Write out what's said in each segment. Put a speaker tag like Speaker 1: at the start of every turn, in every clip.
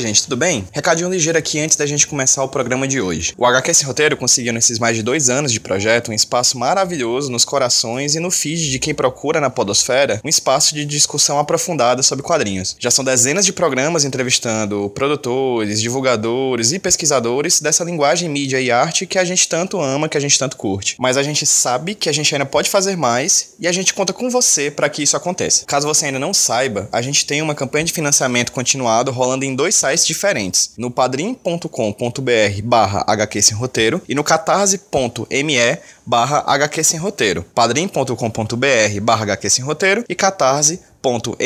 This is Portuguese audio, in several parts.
Speaker 1: Oi, gente, tudo bem? Recadinho ligeiro aqui antes da gente começar o programa de hoje. O HQ Sem Roteiro conseguiu, nesses mais de dois anos de projeto, um espaço maravilhoso nos corações e no feed de quem procura na Podosfera um espaço de discussão aprofundada sobre quadrinhos. Já são dezenas de programas entrevistando produtores, divulgadores e pesquisadores dessa linguagem, mídia e arte que a gente tanto ama, que a gente tanto curte. Mas a gente sabe que a gente ainda pode fazer mais e a gente conta com você para que isso aconteça. Caso você ainda não saiba, a gente tem uma campanha de financiamento continuado rolando em dois sites diferentes, no padrim.com.br barra HQ Sem Roteiro e no catarse.me barra HQ Sem Roteiro, padrim.com.br barra HQ Sem Roteiro e catarse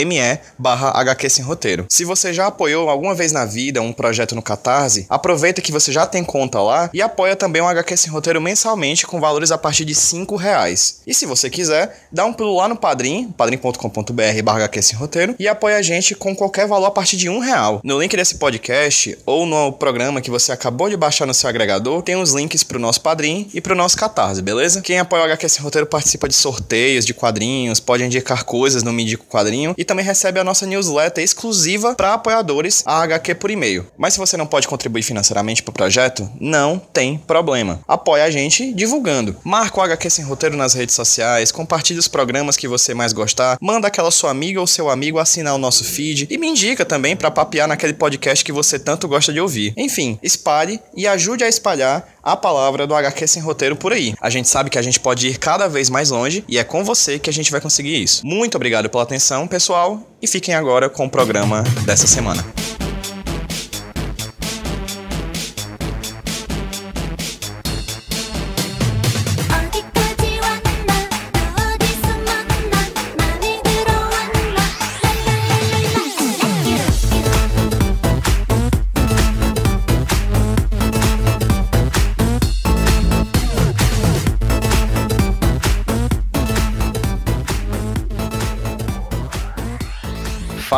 Speaker 1: me barra HQ Sem Roteiro. Se você já apoiou alguma vez na vida um projeto no Catarse, aproveita que você já tem conta lá e apoia também o HQ Sem Roteiro mensalmente com valores a partir de 5 reais. E se você quiser, dá um pulo lá no Padrim, padrim.com.br barra HQ Sem Roteiro e apoia a gente com qualquer valor a partir de um real. No link desse podcast ou no programa que você acabou de baixar no seu agregador, tem os links pro nosso Padrim e pro nosso Catarse, beleza? Quem apoia o HQ Sem Roteiro participa de sorteios de quadrinhos, pode indicar coisas no Me Quadrinho quadrinho e também recebe a nossa newsletter exclusiva para apoiadores, a HQ por e-mail. Mas se você não pode contribuir financeiramente para o projeto, não tem problema. Apoie a gente divulgando. Marca o HQ Sem Roteiro nas redes sociais, compartilhe os programas que você mais gostar, manda aquela sua amiga ou seu amigo assinar o nosso feed e me indica também para papear naquele podcast que você tanto gosta de ouvir. Enfim, espalhe e ajude a espalhar a palavra do HQ Sem Roteiro por aí. A gente sabe que a gente pode ir cada vez mais longe e é com você que a gente vai conseguir isso. Muito obrigado pela atenção, pessoal, e fiquem agora com o programa dessa semana.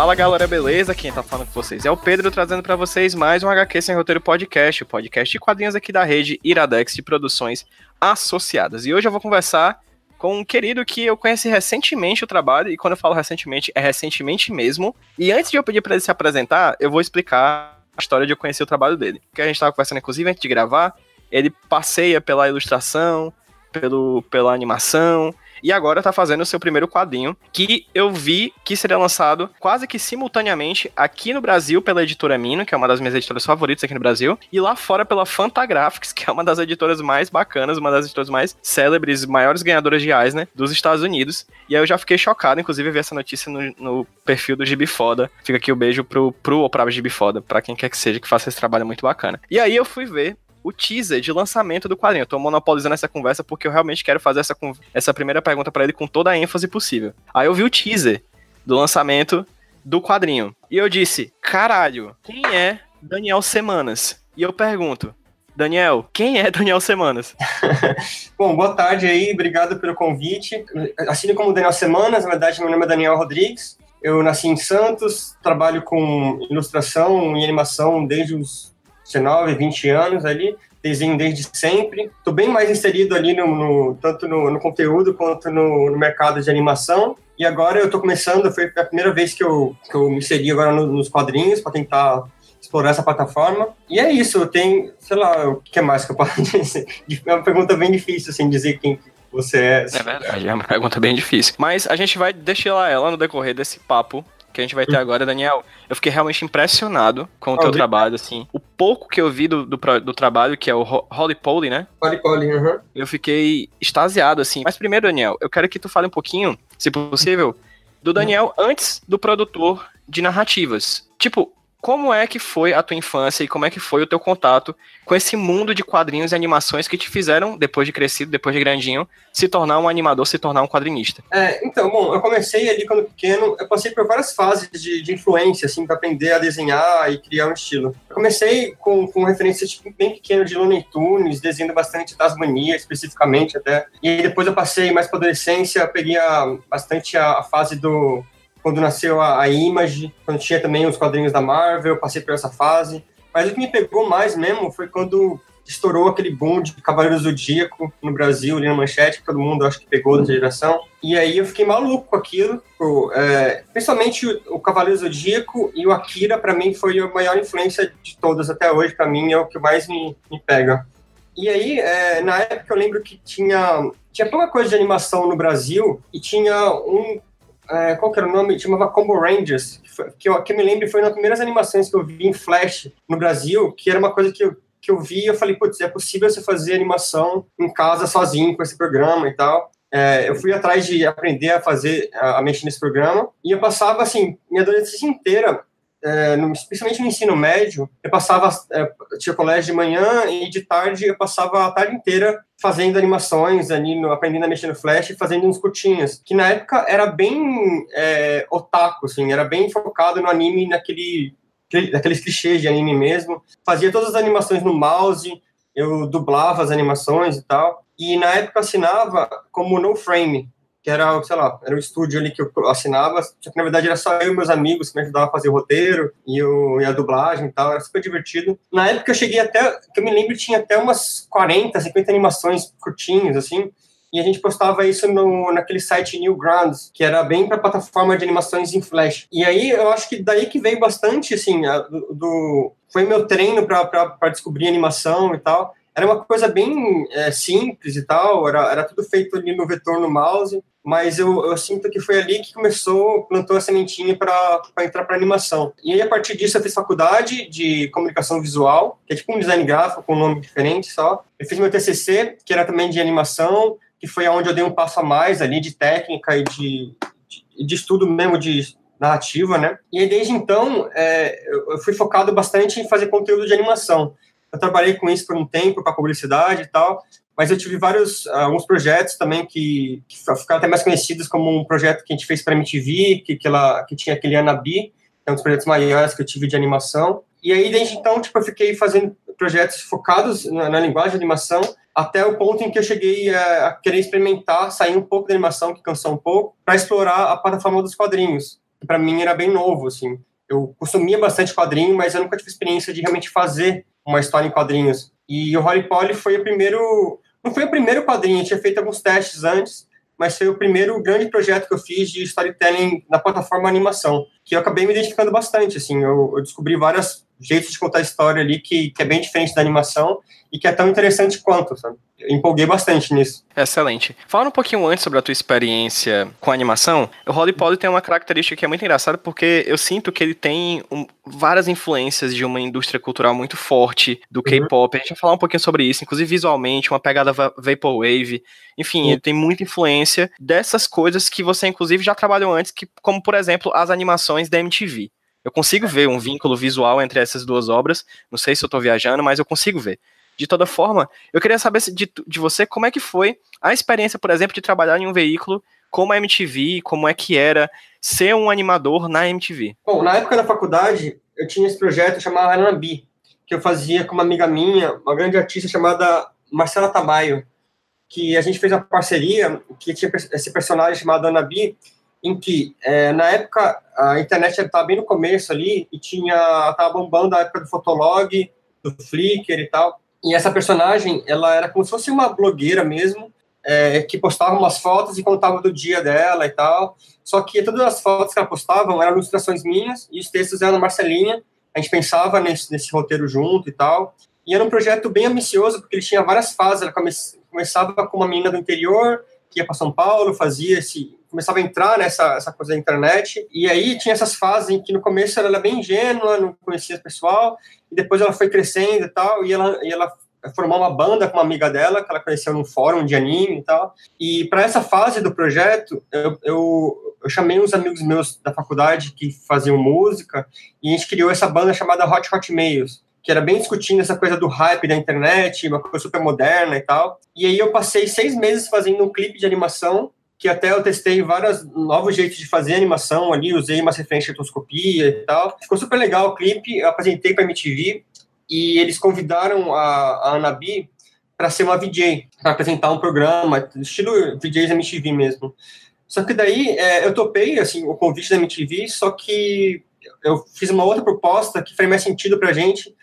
Speaker 1: Fala galera, beleza? Quem tá falando com vocês é o Pedro, trazendo para vocês mais um HQ Sem Roteiro Podcast, o podcast de quadrinhos aqui da rede Iradex de Produções Associadas. E hoje eu vou conversar com um querido que eu conheci recentemente o trabalho, e quando eu falo recentemente, é recentemente mesmo. E antes de eu pedir para ele se apresentar, eu vou explicar a história de eu conhecer o trabalho dele. Que a gente tava conversando, inclusive, antes de gravar, ele passeia pela ilustração, pelo, pela animação, e agora tá fazendo o seu primeiro quadrinho, que eu vi que seria lançado quase que simultaneamente aqui no Brasil pela editora Mino, que é uma das minhas editoras favoritas aqui no Brasil, e lá fora pela Fantagraphics, que é uma das editoras mais bacanas, uma das editoras mais célebres, maiores ganhadoras de Eisner dos Estados Unidos. E aí eu já fiquei chocado, inclusive, ver essa notícia no, no perfil do Gibi Foda. Fica aqui o beijo pro, pro ou pra Gibi Foda, pra quem quer que seja que faça esse trabalho muito bacana. E aí eu fui ver o teaser de lançamento do quadrinho. Eu tô monopolizando essa conversa porque eu realmente quero fazer essa, essa primeira pergunta para ele com toda a ênfase possível. Aí eu vi o teaser do lançamento do quadrinho. E eu disse: caralho, quem é Daniel Semanas? E eu pergunto. Daniel, quem é Daniel Semanas?
Speaker 2: Bom, boa tarde aí, obrigado pelo convite. Assim como Daniel Semanas, na verdade, meu nome é Daniel Rodrigues. Eu nasci em Santos, trabalho com ilustração e animação desde os 19, 20 anos ali, desenho desde sempre. Estou bem mais inserido ali no, no tanto no, no, conteúdo quanto no, no, mercado de animação. E agora eu estou começando, foi a primeira vez que eu, que eu me inseri agora no, nos quadrinhos para tentar explorar essa plataforma. E é isso, eu tenho, sei lá, o que mais que eu posso dizer? É uma pergunta bem difícil, assim, dizer quem você é.
Speaker 1: É verdade, é uma pergunta bem difícil. Mas a gente vai deixar ela no decorrer desse papo que a gente vai ter agora, Daniel, eu fiquei realmente impressionado com o teu trabalho, assim. O pouco que eu vi do, do, do trabalho, que é o Holly Poly, né?
Speaker 2: Holly Poly, uhum.
Speaker 1: Eu fiquei extasiado, assim. Mas primeiro, Daniel, eu quero que tu fale um pouquinho, se possível, do Daniel antes do produtor de narrativas. Tipo, como é que foi a tua infância e como é que foi o teu contato com esse mundo de quadrinhos e animações que te fizeram, depois de crescido, depois de grandinho, se tornar um animador, se tornar um quadrinista?
Speaker 2: É, então, bom, eu comecei ali quando pequeno, eu passei por várias fases de, de influência, assim, para aprender a desenhar e criar um estilo. Eu comecei com, com referência tipo, bem pequeno de Looney Tunes, desenhando bastante Tasmania, especificamente até. E depois eu passei mais para adolescência, peguei a, bastante a, a fase do quando nasceu a, a Image, quando tinha também os quadrinhos da Marvel, passei por essa fase. Mas o que me pegou mais mesmo foi quando estourou aquele boom de Cavaleiro Zodíaco no Brasil, ali na manchete, que todo mundo acho que pegou da geração. E aí eu fiquei maluco com aquilo. É, principalmente o, o Cavaleiro Zodíaco e o Akira, para mim, foi a maior influência de todas até hoje. Para mim, é o que mais me, me pega. E aí, é, na época, eu lembro que tinha, tinha pouca coisa de animação no Brasil e tinha um. É, qual que era o nome? Chamava Combo Rangers, que, foi, que, eu, que eu me lembro foi uma das primeiras animações que eu vi em Flash no Brasil, que era uma coisa que eu, que eu vi e eu falei, putz, é possível você fazer animação em casa sozinho com esse programa e tal. É, eu fui atrás de aprender a fazer, a, a, mexer nesse programa, e eu passava, assim, minha adolescência inteira, é, no, principalmente no ensino médio, eu passava, é, tinha colégio de manhã e de tarde eu passava a tarde inteira fazendo animações, ali aprendendo a mexer no Flash fazendo uns curtinhos, que na época era bem é, otaku, assim, era bem focado no anime, naquele daqueles clichês de anime mesmo. Fazia todas as animações no mouse, eu dublava as animações e tal. E na época assinava como No Frame, que era, sei lá, era o estúdio ali que eu assinava, só que na verdade era só eu e meus amigos que me ajudavam a fazer o roteiro e, o, e a dublagem e tal, era super divertido. Na época eu cheguei até, que eu me lembro, tinha até umas 40, 50 animações curtinhas, assim, e a gente postava isso no, naquele site Newgrounds, que era bem para plataforma de animações em Flash. E aí eu acho que daí que veio bastante, assim, a, do, do, foi meu treino para descobrir animação e tal. Era uma coisa bem é, simples e tal, era, era tudo feito ali no vetor no mouse, mas eu, eu sinto que foi ali que começou, plantou a sementinha para entrar para animação. E aí, a partir disso, eu fiz faculdade de comunicação visual, que é tipo um design gráfico com um nome diferente só. Eu fiz meu TCC, que era também de animação, que foi onde eu dei um passo a mais ali de técnica e de, de, de estudo mesmo de narrativa, né? E aí, desde então, é, eu fui focado bastante em fazer conteúdo de animação. Eu trabalhei com isso por um tempo, com a publicidade e tal, mas eu tive vários, alguns projetos também que, que ficaram até mais conhecidos como um projeto que a gente fez para a MTV, que, que, ela, que tinha aquele Anabi, é um dos projetos maiores que eu tive de animação. E aí, desde então, tipo, eu fiquei fazendo projetos focados na, na linguagem de animação, até o ponto em que eu cheguei a, a querer experimentar, sair um pouco da animação, que cansou um pouco, para explorar a plataforma dos quadrinhos, que para mim era bem novo, assim. Eu consumia bastante quadrinho, mas eu nunca tive experiência de realmente fazer uma história em quadrinhos. E o Holly Polly foi o primeiro, não foi o primeiro quadrinho, eu tinha feito alguns testes antes, mas foi o primeiro grande projeto que eu fiz de storytelling na plataforma animação, que eu acabei me identificando bastante, assim, eu, eu descobri vários jeitos de contar a história ali que, que é bem diferente da animação, e que é tão interessante quanto, sabe? Eu empolguei bastante nisso.
Speaker 1: Excelente. Falando um pouquinho antes sobre a tua experiência com animação, o Holly Polly tem uma característica que é muito engraçada porque eu sinto que ele tem um, várias influências de uma indústria cultural muito forte do uhum. K-pop. A gente vai falar um pouquinho sobre isso, inclusive visualmente, uma pegada vaporwave. Enfim, uhum. ele tem muita influência dessas coisas que você inclusive já trabalhou antes, que, como por exemplo as animações da MTV. Eu consigo ver um vínculo visual entre essas duas obras. Não sei se eu estou viajando, mas eu consigo ver. De toda forma, eu queria saber de, de você como é que foi a experiência, por exemplo, de trabalhar em um veículo como a MTV, como é que era ser um animador na MTV.
Speaker 2: Bom, na época da faculdade, eu tinha esse projeto chamado Anabi, que eu fazia com uma amiga minha, uma grande artista chamada Marcela Tamayo, que a gente fez uma parceria, que tinha esse personagem chamado Anabi, em que, é, na época, a internet estava bem no começo ali, e tinha, estava bombando a época do Fotolog, do Flickr e tal, e essa personagem, ela era como se fosse uma blogueira mesmo, é, que postava umas fotos e contava do dia dela e tal. Só que todas as fotos que ela postava eram ilustrações minhas e os textos eram da Marcelinha. A gente pensava nesse, nesse roteiro junto e tal. E era um projeto bem ambicioso, porque ele tinha várias fases. Ela come, começava com uma menina do interior, que ia para São Paulo, fazia esse, começava a entrar nessa essa coisa da internet, e aí tinha essas fases em que no começo ela era bem ingênua, não conhecia o pessoal, e depois ela foi crescendo e tal, e ela, e ela formou uma banda com uma amiga dela, que ela conheceu num fórum de anime e tal, e para essa fase do projeto, eu, eu, eu chamei uns amigos meus da faculdade que faziam música, e a gente criou essa banda chamada Hot Hot Mails, que era bem discutindo essa coisa do hype da internet, uma coisa super moderna e tal. E aí eu passei seis meses fazendo um clipe de animação que até eu testei vários novos jeitos de fazer animação ali, usei uma referência de e tal. Ficou super legal o clipe, eu apresentei para a MTV e eles convidaram a, a Anabi para ser uma VJ, para apresentar um programa, estilo VJs MTV mesmo. Só que daí é, eu topei assim, o convite da MTV, só que eu fiz uma outra proposta que faria mais sentido para a gente,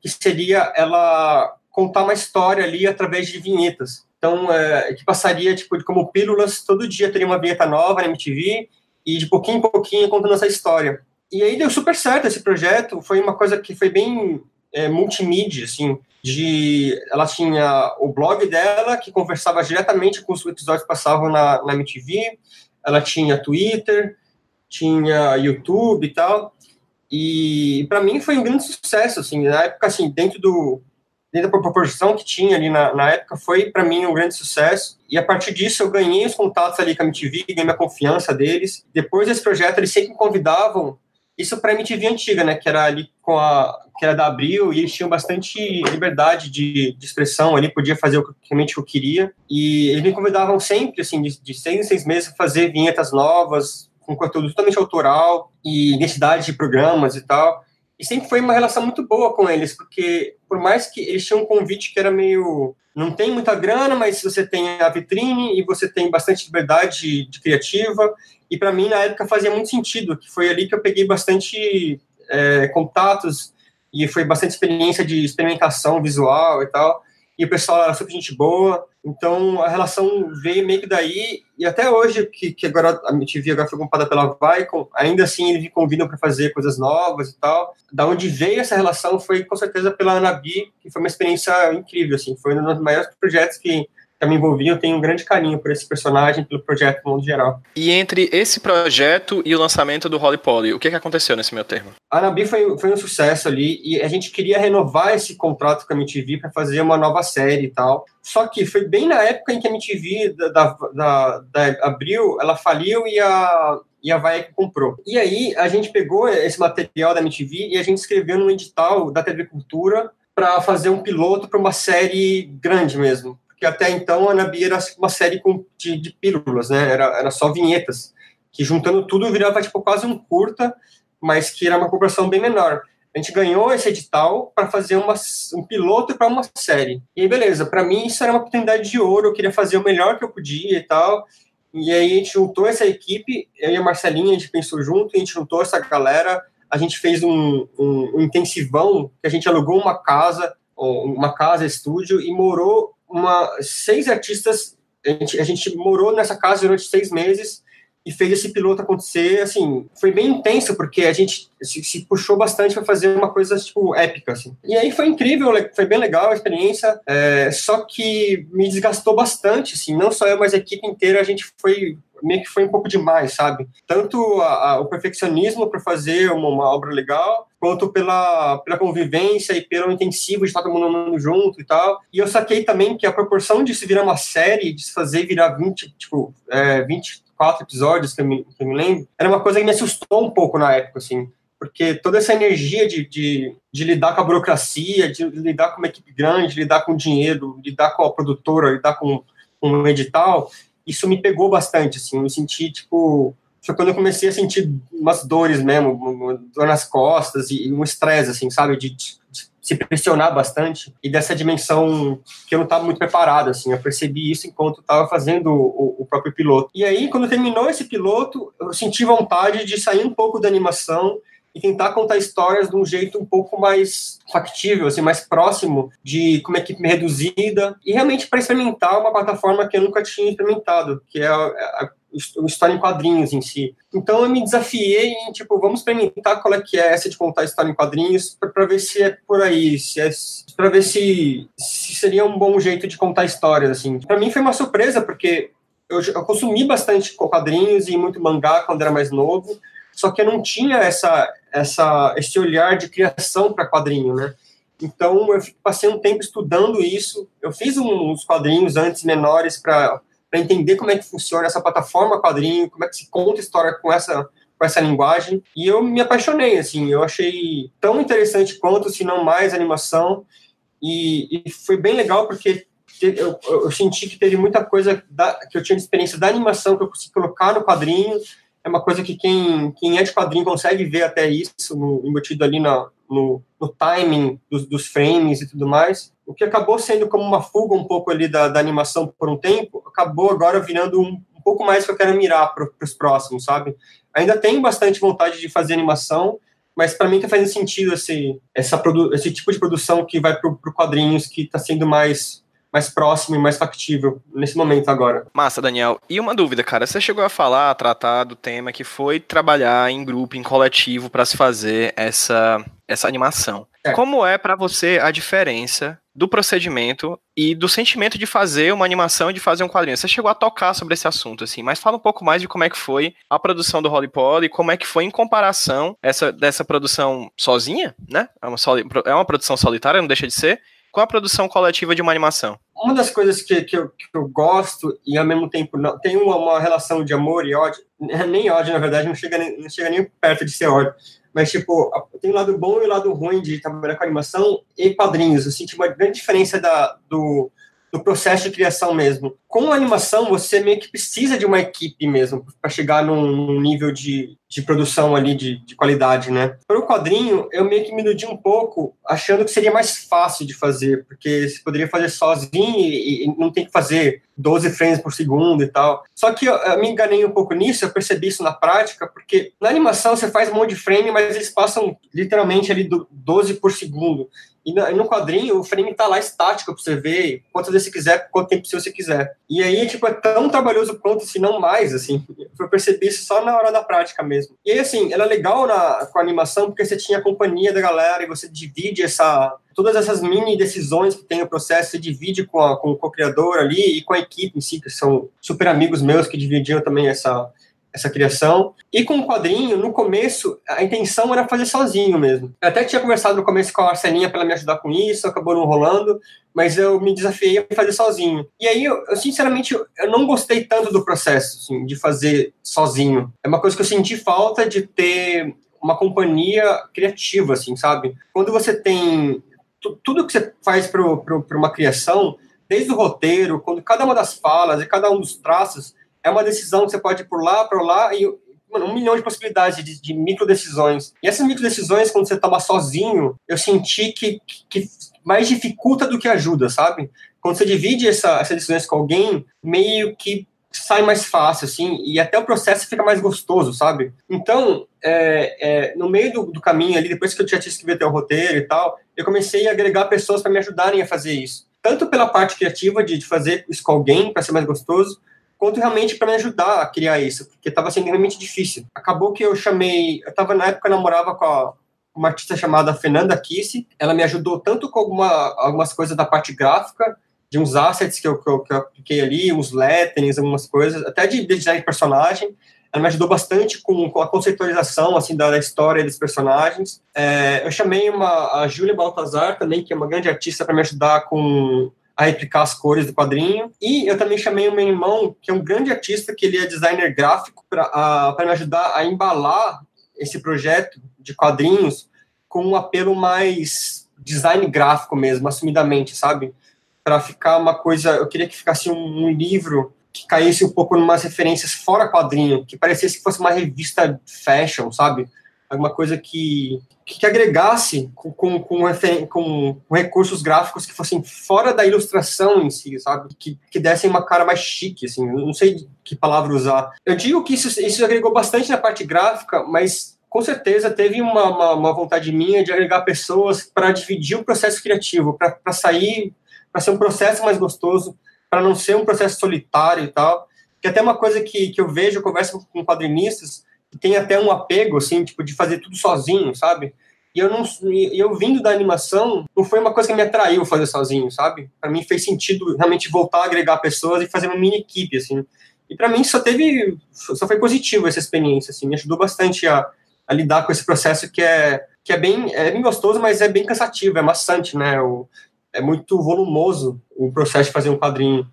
Speaker 2: que seria ela contar uma história ali através de vinhetas. Então, é, que passaria, tipo, como pílulas, todo dia teria uma vinheta nova na MTV, e de pouquinho em pouquinho contando essa história. E aí deu super certo esse projeto, foi uma coisa que foi bem é, multimídia, assim, de ela tinha o blog dela que conversava diretamente com os episódios que passavam na, na MTV, ela tinha Twitter, tinha YouTube e tal, e para mim foi um grande sucesso, assim, na época, assim, dentro do dentro da proporção que tinha ali na, na época, foi para mim um grande sucesso. E a partir disso eu ganhei os contatos ali com a MTV, ganhei a confiança deles. Depois desse projeto, eles sempre me convidavam isso para a MTV antiga, né? Que era ali com a. que era da Abril, e eles tinham bastante liberdade de, de expressão ali, podia fazer o que realmente eu queria. E eles me convidavam sempre, assim, de, de seis em seis meses, a fazer vinhetas novas, com conteúdo totalmente autoral e identidade de programas e tal. E sempre foi uma relação muito boa com eles, porque por mais que eles tinham um convite que era meio. Não tem muita grana, mas você tem a vitrine e você tem bastante liberdade de, criativa e para mim, na época, fazia muito sentido, que foi ali que eu peguei bastante é, contatos e foi bastante experiência de experimentação visual e tal. E o pessoal era super gente boa. Então, a relação veio meio que daí. E até hoje, que, que agora a MTV agora foi comprada pela Vicon, ainda assim eles me convidam para fazer coisas novas e tal. Da onde veio essa relação foi, com certeza, pela Anabi, que foi uma experiência incrível, assim. Foi um dos maiores projetos que que me envolvi, eu tenho um grande carinho por esse personagem, pelo projeto no mundo geral.
Speaker 1: E entre esse projeto e o lançamento do Holly Polly, o que, que aconteceu nesse meu termo?
Speaker 2: A Anabi foi, foi um sucesso ali, e a gente queria renovar esse contrato com a MTV para fazer uma nova série e tal. Só que foi bem na época em que a MTV da, da, da, da Abril, ela faliu e a, e a VAEC comprou. E aí a gente pegou esse material da MTV e a gente escreveu num edital da TV Cultura para fazer um piloto para uma série grande mesmo que até então a Anabi era uma série com, de, de pílulas, né? Era, era só vinhetas, que juntando tudo virava tipo quase um curta, mas que era uma corporação bem menor. A gente ganhou esse edital para fazer uma, um piloto para uma série. E aí, beleza, para mim isso era uma oportunidade de ouro, eu queria fazer o melhor que eu podia e tal. E aí a gente juntou essa equipe, eu e a Marcelinha, a gente pensou junto, a gente juntou essa galera, a gente fez um, um, um intensivão, que a gente alugou uma casa, uma casa, estúdio, e morou uma, seis artistas, a gente, a gente morou nessa casa durante seis meses e fez esse piloto acontecer, assim, foi bem intenso, porque a gente se, se puxou bastante para fazer uma coisa, tipo, épica, assim. E aí foi incrível, foi bem legal a experiência, é, só que me desgastou bastante, assim, não só eu, mas a equipe inteira, a gente foi meio que foi um pouco demais, sabe? Tanto a, a, o perfeccionismo para fazer uma, uma, obra legal, quanto pela, pela convivência e pelo intensivo de estar todo mundo junto e tal. E eu saquei também que a proporção de se virar uma série, de se fazer virar 20, tipo, é, 24 episódios, que eu, me, que eu me lembro, era uma coisa que me assustou um pouco na época, assim porque toda essa energia de, de, de, lidar com a burocracia, de lidar com uma equipe grande, de lidar com dinheiro, lidar com a produtora, lidar com, com um edital, isso me pegou bastante, assim, eu me senti, tipo, foi quando eu comecei a sentir umas dores mesmo, dor nas costas e um estresse, assim, sabe, de, de, se pressionar bastante e dessa dimensão que eu não estava muito preparado, assim, eu percebi isso enquanto estava fazendo o, o, próprio piloto. E aí, quando terminou esse piloto, eu senti vontade de sair um pouco da animação e tentar contar histórias de um jeito um pouco mais factível, assim, mais próximo de como equipe reduzida e realmente para experimentar uma plataforma que eu nunca tinha experimentado, que é a, a, a história em quadrinhos em si. Então eu me desafiei em, tipo, vamos experimentar qual é que é essa de contar história em quadrinhos para ver se é por aí, se é para ver se, se seria um bom jeito de contar histórias, assim. Para mim foi uma surpresa porque eu, eu consumi bastante quadrinhos e muito mangá quando era mais novo, só que eu não tinha essa, essa, esse olhar de criação para quadrinho, né? Então, eu passei um tempo estudando isso. Eu fiz uns quadrinhos antes menores para entender como é que funciona essa plataforma quadrinho, como é que se conta história com essa com essa linguagem. E eu me apaixonei, assim. Eu achei tão interessante quanto, se não mais, animação. E, e foi bem legal porque eu, eu, senti que teve muita coisa da, que eu tinha de experiência da animação que eu consegui colocar no quadrinho é uma coisa que quem, quem é de quadrinho consegue ver até isso, no, embutido ali na, no, no timing dos, dos, frames e tudo mais. O que acabou sendo como uma fuga um pouco ali da, da animação por um tempo, acabou agora virando um, um pouco mais que eu quero mirar para os próximos, sabe? Ainda tenho bastante vontade de fazer animação, mas para mim tá fazendo sentido esse, essa esse tipo de produção que vai pro quadrinhos, que tá sendo mais mais próximo e mais factível nesse momento agora.
Speaker 1: Massa, Daniel. E uma dúvida, cara, você chegou a falar, a tratar do tema que foi trabalhar em grupo, em coletivo para se fazer essa essa animação. É. Como é para você a diferença do procedimento e do sentimento de fazer uma animação e de fazer um quadrinho? Você chegou a tocar sobre esse assunto, assim, mas fala um pouco mais de como é que foi a produção do Holly Pod e como é que foi em comparação essa, dessa produção sozinha, né? É uma, soli, é uma produção solitária, não deixa de ser, com a produção coletiva de uma animação?
Speaker 2: Uma das coisas que, que, eu, que eu gosto e ao mesmo tempo não, tem uma, uma, relação de amor e ódio, nem ódio na verdade, não chega nem, não chega nem perto de ser ódio, mas tipo, tem o lado bom e o lado ruim de trabalhar com animação e quadrinhos. Eu senti uma grande diferença da, do, do processo de criação mesmo. Com animação, você meio que precisa de uma equipe mesmo para chegar num, nível de, de produção ali de, de qualidade, né? Para o quadrinho, eu meio que me iludi um pouco, achando que seria mais fácil de fazer, porque você poderia fazer sozinho e, e não tem que fazer 12 frames por segundo e tal. Só que eu, eu, me enganei um pouco nisso, eu percebi isso na prática, porque na animação você faz um monte de frame, mas eles passam literalmente ali do 12 por segundo. E no quadrinho, o frame tá lá estático para você ver quantas vezes você quiser, quanto tempo você quiser. E aí, tipo, é tão trabalhoso quanto, se não mais, assim. Eu percebi isso só na hora da prática mesmo. E aí, assim, era legal na, com a animação, porque você tinha a companhia da galera e você divide essa todas essas mini decisões que tem no processo, você divide com, a, com o co-criador ali e com a equipe em si, que são super amigos meus que dividiam também essa, essa criação. E com o quadrinho, no começo, a intenção era fazer sozinho mesmo. Eu até tinha conversado no começo com a Arcelinha para ela me ajudar com isso, acabou não rolando, mas eu me desafiei a fazer sozinho. E aí, eu, eu sinceramente, eu não gostei tanto do processo, assim, de fazer sozinho. É uma coisa que eu senti falta de ter uma companhia criativa, assim, sabe? Quando você tem tudo que você faz para uma criação, desde o roteiro, quando cada uma das falas e cada um dos traços é uma decisão que você pode ir por lá, por lá, e mano, um milhão de possibilidades de, de micro decisões. E essas micro decisões, quando você toma sozinho, eu senti que, que mais dificulta do que ajuda, sabe? Quando você divide essa, essas decisões com alguém, meio que sai mais fácil, assim, e até o processo fica mais gostoso, sabe? Então, é, é, no meio do, do, caminho ali, depois que eu já tinha escrevido até o roteiro e tal, eu comecei a agregar pessoas para me ajudarem a fazer isso. Tanto pela parte criativa de, de fazer isso com alguém, para ser mais gostoso, quanto realmente para me ajudar a criar isso, porque estava sendo realmente difícil. Acabou que eu chamei, eu estava na época eu namorava com a, uma artista chamada Fernanda Kisse, ela me ajudou tanto com alguma, algumas coisas da parte gráfica, de uns assets que eu, que eu, que eu apliquei ali, uns letterings, algumas coisas, até de design de personagem, ela me ajudou bastante com, com a conceitualização assim da, da história dos personagens. É, eu chamei uma a Júlia Baltazar também, que é uma grande artista, para me ajudar com a replicar as cores do quadrinho. E eu também chamei o meu irmão, que é um grande artista, que ele é designer gráfico, para me ajudar a embalar esse projeto de quadrinhos com um apelo mais design gráfico mesmo, assumidamente, sabe? Para ficar uma coisa, eu queria que ficasse um, um livro que caísse um pouco em umas referências fora quadrinho, que parecesse que fosse uma revista fashion, sabe? Alguma coisa que, que agregasse com, com, com, com, recursos gráficos que fossem fora da ilustração em si, sabe? Que, que dessem uma cara mais chique, assim, não sei que palavra usar. Eu digo que isso, isso agregou bastante na parte gráfica, mas com certeza teve uma, uma, uma vontade minha de agregar pessoas para dividir o processo criativo, para sair, para ser um processo mais gostoso, para não ser um processo solitário e tal. Que até uma coisa que, que eu vejo, eu converso com quadrinistas, tem até um apego, assim, tipo, de fazer tudo sozinho, sabe? E eu não, eu vindo da animação, não foi uma coisa que me atraiu fazer sozinho, sabe? Para mim fez sentido realmente voltar a agregar pessoas e fazer uma mini equipe, assim. E para mim só teve, só foi positivo essa experiência, assim, me ajudou bastante a, a lidar com esse processo que é que é bem, é bem gostoso, mas é bem cansativo, é maçante, né? O, é muito volumoso o processo de fazer um quadrinho.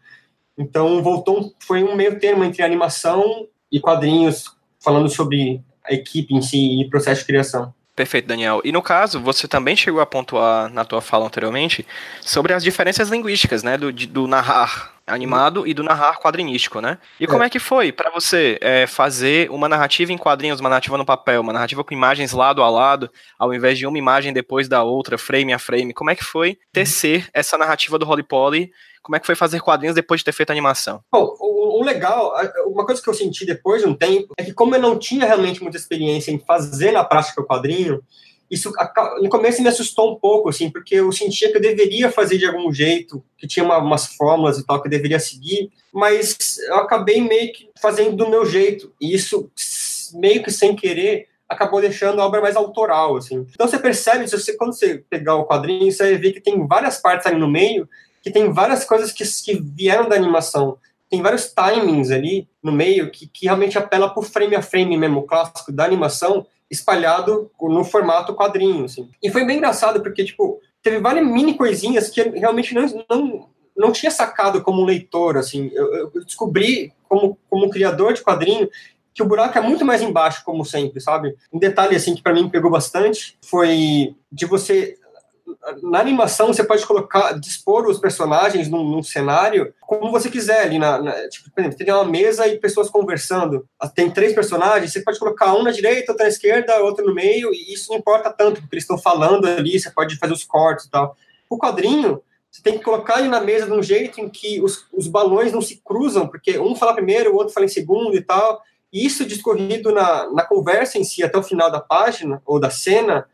Speaker 2: Então, voltou, foi um meio termo entre animação e quadrinhos, falando sobre a equipe em si e processo de criação.
Speaker 1: Perfeito, Daniel. E no caso, você também chegou a pontuar na tua fala anteriormente sobre as diferenças linguísticas, né, do, do narrar animado e do narrar quadrinístico, né? E é. como é que foi para você é, fazer uma narrativa em quadrinhos, uma narrativa no papel, uma narrativa com imagens lado a lado, ao invés de uma imagem depois da outra, frame a frame? Como é que foi tecer essa narrativa do Holy Poly Como é que foi fazer quadrinhos depois de ter feito animação?
Speaker 2: Bom, o, o legal, uma coisa que eu senti depois de um tempo, é que como eu não tinha realmente muita experiência em fazer na prática o quadrinho, isso no começo me assustou um pouco, assim, porque eu sentia que eu deveria fazer de algum jeito, que tinha uma, umas fórmulas e tal que eu deveria seguir, mas eu acabei meio que fazendo do meu jeito, e isso meio que sem querer acabou deixando a obra mais autoral, assim. Então você percebe, se você, quando você pegar o quadrinho, você ver que tem várias partes ali no meio, que tem várias coisas que, que vieram da animação, tem vários timings ali no meio que, que realmente apela pro frame a frame mesmo, clássico da animação, espalhado no formato quadrinho, assim. E foi bem engraçado, porque, tipo, teve várias mini coisinhas que realmente não, não, não tinha sacado como leitor, assim. Eu, eu descobri, como, como criador de quadrinho, que o buraco é muito mais embaixo, como sempre, sabe? Um detalhe, assim, que para mim pegou bastante foi de você na animação você pode colocar, dispor os personagens num, num cenário como você quiser ali na, na, tipo, por exemplo, tem uma mesa e pessoas conversando. Tem três personagens, você pode colocar um na direita, outro na esquerda, outro no meio, e isso não importa tanto, porque eles estão falando ali, você pode fazer os cortes e tal. O quadrinho, você tem que colocar ele na mesa de um jeito em que os, os balões não se cruzam, porque um fala primeiro, o outro fala em segundo e tal. Isso discorrido na, na conversa em si, até o final da página, ou da cena,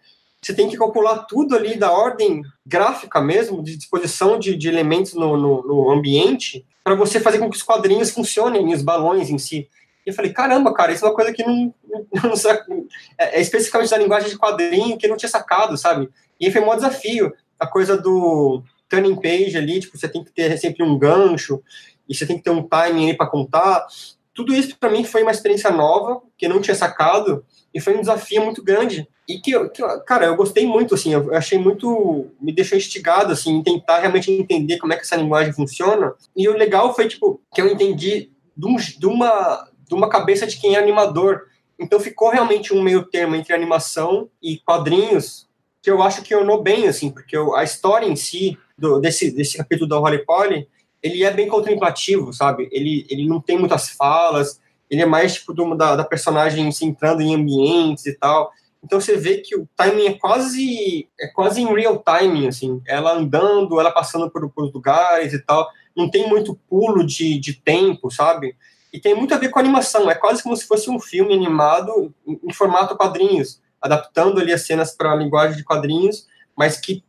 Speaker 2: você tem que calcular tudo ali da ordem gráfica mesmo, de disposição de, de elementos no, no, no ambiente, para você fazer com que os quadrinhos funcionem, os balões em si. E eu falei, caramba, cara, isso é uma coisa que não, não, é, é, especificamente da linguagem de quadrinho que eu não tinha sacado, sabe? E foi um desafio, a coisa do turning page ali, tipo, você tem que ter sempre um gancho, e você tem que ter um timing aí para contar. Tudo isso para mim foi uma experiência nova, que eu não tinha sacado, e foi um desafio muito grande e que, que, cara, eu gostei muito, assim, eu achei muito, me deixou instigado, assim, em tentar realmente entender como é que essa linguagem funciona, e o legal foi, tipo, que eu entendi de, um, de uma, de uma cabeça de quem é animador, então ficou realmente um meio termo entre animação e quadrinhos, que eu acho que ornou bem, assim, porque eu, a história em si, do, desse, desse capítulo da Holly Polly, ele é bem contemplativo, sabe, ele, ele não tem muitas falas, ele é mais, tipo, do, da, da personagem se entrando em ambientes e tal, então você vê que o timing é quase é quase em real time, assim, ela andando, ela passando por, por lugares e tal, não tem muito pulo de, de tempo, sabe? E tem muito a ver com animação, é quase como se fosse um filme animado em, em formato quadrinhos, adaptando ali as cenas para a linguagem de quadrinhos, mas que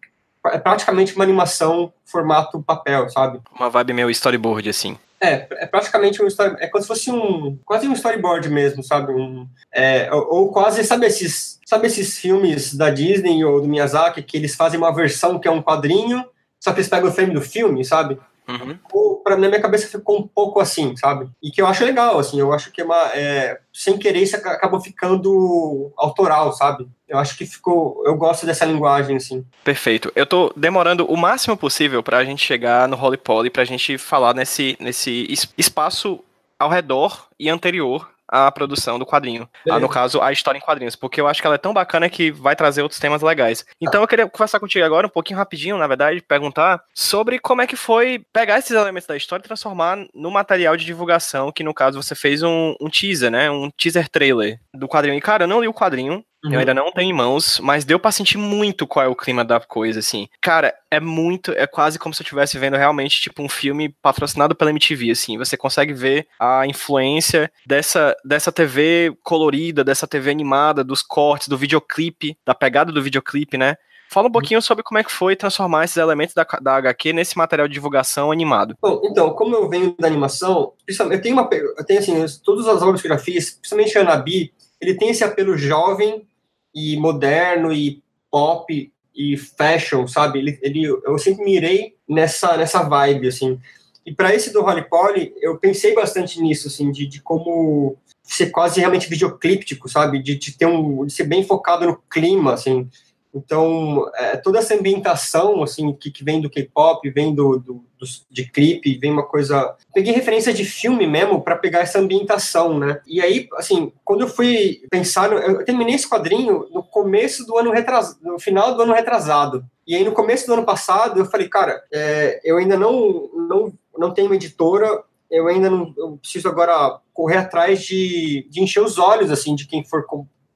Speaker 2: é praticamente uma animação formato papel, sabe?
Speaker 1: Uma vibe meio storyboard, assim.
Speaker 2: É, é praticamente um story, é como se fosse um quase um storyboard mesmo, sabe? Um, é, ou, ou, quase sabe esses sabe esses filmes da Disney ou do Miyazaki que eles fazem uma versão que é um quadrinho, só que eles pegam o frame do filme, sabe? Uhum. Ou, pra, na minha cabeça ficou um pouco assim, sabe? E que eu acho legal, assim, eu acho que é uma. É, sem querer, isso acabou ficando autoral, sabe? Eu acho que ficou. Eu gosto dessa linguagem, assim.
Speaker 1: Perfeito. Eu tô demorando o máximo possível pra gente chegar no Holy Poly, pra gente falar nesse, nesse espaço ao redor e anterior a produção do quadrinho. Ah, no caso, a história em quadrinhos, porque eu acho que ela é tão bacana que vai trazer outros temas legais. Então eu queria conversar contigo agora, um pouquinho rapidinho, na verdade, perguntar sobre como é que foi pegar esses elementos da história e transformar no material de divulgação, que no caso você fez um, um teaser, né? Um teaser trailer do quadrinho. E, cara, eu não li o quadrinho, Uhum. Eu ainda não tenho em mãos, mas deu para sentir muito qual é o clima da coisa, assim. Cara, é muito, é quase como se eu estivesse vendo realmente, tipo, um filme patrocinado pela MTV, assim. Você consegue ver a influência dessa, dessa TV colorida, dessa TV animada, dos cortes, do videoclipe, da pegada do videoclipe, né? Fala um uhum. pouquinho sobre como é que foi transformar esses elementos da, da HQ nesse material de divulgação animado.
Speaker 2: Bom, então, como eu venho da animação, eu tenho uma. Eu tenho assim, todas as obras que eu já fiz, principalmente a Anabi, ele tem esse apelo jovem e moderno e pop e fashion, sabe? Ele, ele, eu sempre mirei nessa, nessa vibe, assim. E para esse do Holly Polly, eu pensei bastante nisso, assim, de, de como ser quase realmente videoclíptico, sabe? De, de ter um, de ser bem focado no clima, assim. Então, é, toda essa ambientação, assim, que, que vem do K-pop, vem do, do, do, de clipe, vem uma coisa... Peguei referência de filme mesmo para pegar essa ambientação, né? E aí, assim, quando eu fui pensar... No, eu terminei esse quadrinho no começo do ano retrasado, no final do ano retrasado. E aí, no começo do ano passado, eu falei, cara, é, eu ainda não, não, não tenho uma editora, eu ainda não eu preciso agora correr atrás de, de encher os olhos, assim, de quem for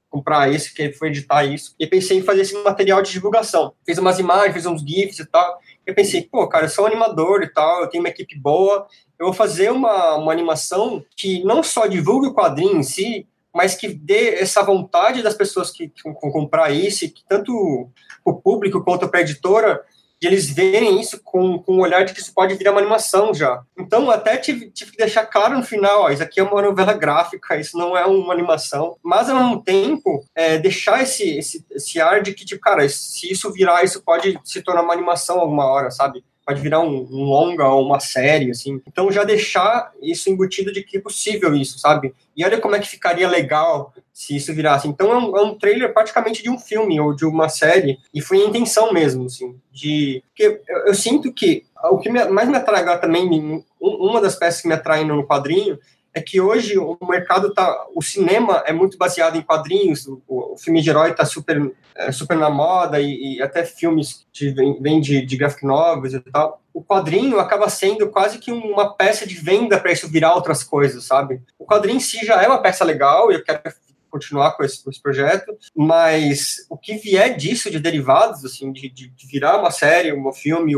Speaker 2: comprar esse, que foi editar isso. E pensei em fazer esse material de divulgação. Fiz umas imagens, fiz uns GIFs e tal. Eu pensei, pô, cara, eu sou animador e tal, eu tenho uma equipe boa, eu vou fazer uma, uma animação que não só divulgue o quadrinho em si, mas que dê essa vontade das pessoas que, que, que comprar isso, que tanto o público quanto para a editora de eles verem isso com, com um olhar de que isso pode virar uma animação já. Então, até tive, tive que deixar claro no final, ó, isso aqui é uma novela gráfica, isso não é uma animação, mas, ao mesmo tempo, é, deixar esse, esse, esse ar de que, tipo, cara, se isso virar, isso pode se tornar uma animação alguma hora, sabe? Pode virar um, um, longa ou uma série, assim. Então já deixar isso embutido de que é possível isso, sabe? E olha como é que ficaria legal se isso virasse. Então é um, é um trailer praticamente de um filme ou de uma série, e foi a intenção mesmo, assim, de... Porque eu, eu sinto que o que me, mais me atrai também, uma das peças que me atraem no quadrinho, é que hoje o mercado tá, o cinema é muito baseado em quadrinhos, o, o filme de herói tá super, é, super na moda e, e até filmes que vêm de, de graphic novels e tal. O quadrinho acaba sendo quase que uma peça de venda para isso virar outras coisas, sabe? O quadrinho em si já é uma peça legal e eu quero continuar com esse, com esse, projeto, mas o que vier disso de derivados, assim, de, de virar uma série, um filme,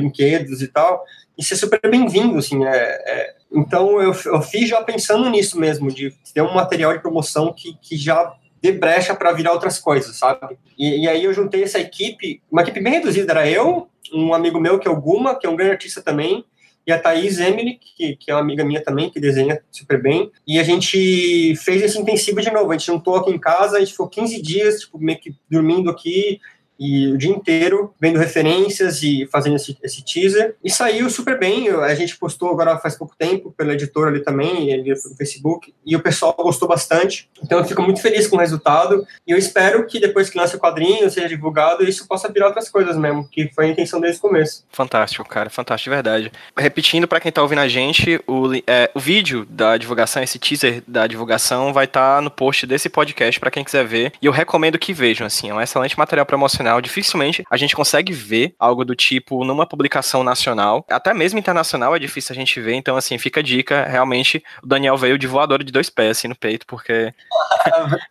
Speaker 2: brinquedos e tal, isso é super bem-vindo, assim, é, é, então eu, eu fiz já pensando nisso mesmo, de ter um material de promoção que, que já dê brecha para virar outras coisas, sabe? E, e, aí eu juntei essa equipe, uma equipe bem reduzida, era eu, um amigo meu que é o Guma, que é um grande artista também, e a Thaís Emily, que, que é uma amiga minha também, que desenha super bem. E a gente fez esse intensivo de novo. A gente juntou aqui em casa, a gente ficou 15 dias, tipo, meio que dormindo aqui, e o dia inteiro vendo referências e fazendo esse, esse teaser. E saiu super bem. A gente postou agora faz pouco tempo pela editora ali também, ali no Facebook, e o pessoal gostou bastante. Então eu fico muito feliz com o resultado. E eu espero que depois que lance o quadrinho, seja divulgado, isso possa virar outras coisas mesmo, que foi a intenção desde o começo.
Speaker 1: Fantástico, cara, fantástico, de verdade. Repetindo para quem tá ouvindo a gente, o, é, o vídeo da divulgação, esse teaser da divulgação, vai estar tá no post desse podcast para quem quiser ver. E eu recomendo que vejam, assim, é um excelente material promocional dificilmente a gente consegue ver algo do tipo numa publicação nacional. Até mesmo internacional é difícil a gente ver, então assim, fica a dica, realmente o Daniel veio de voadora de dois pés assim no peito, porque é,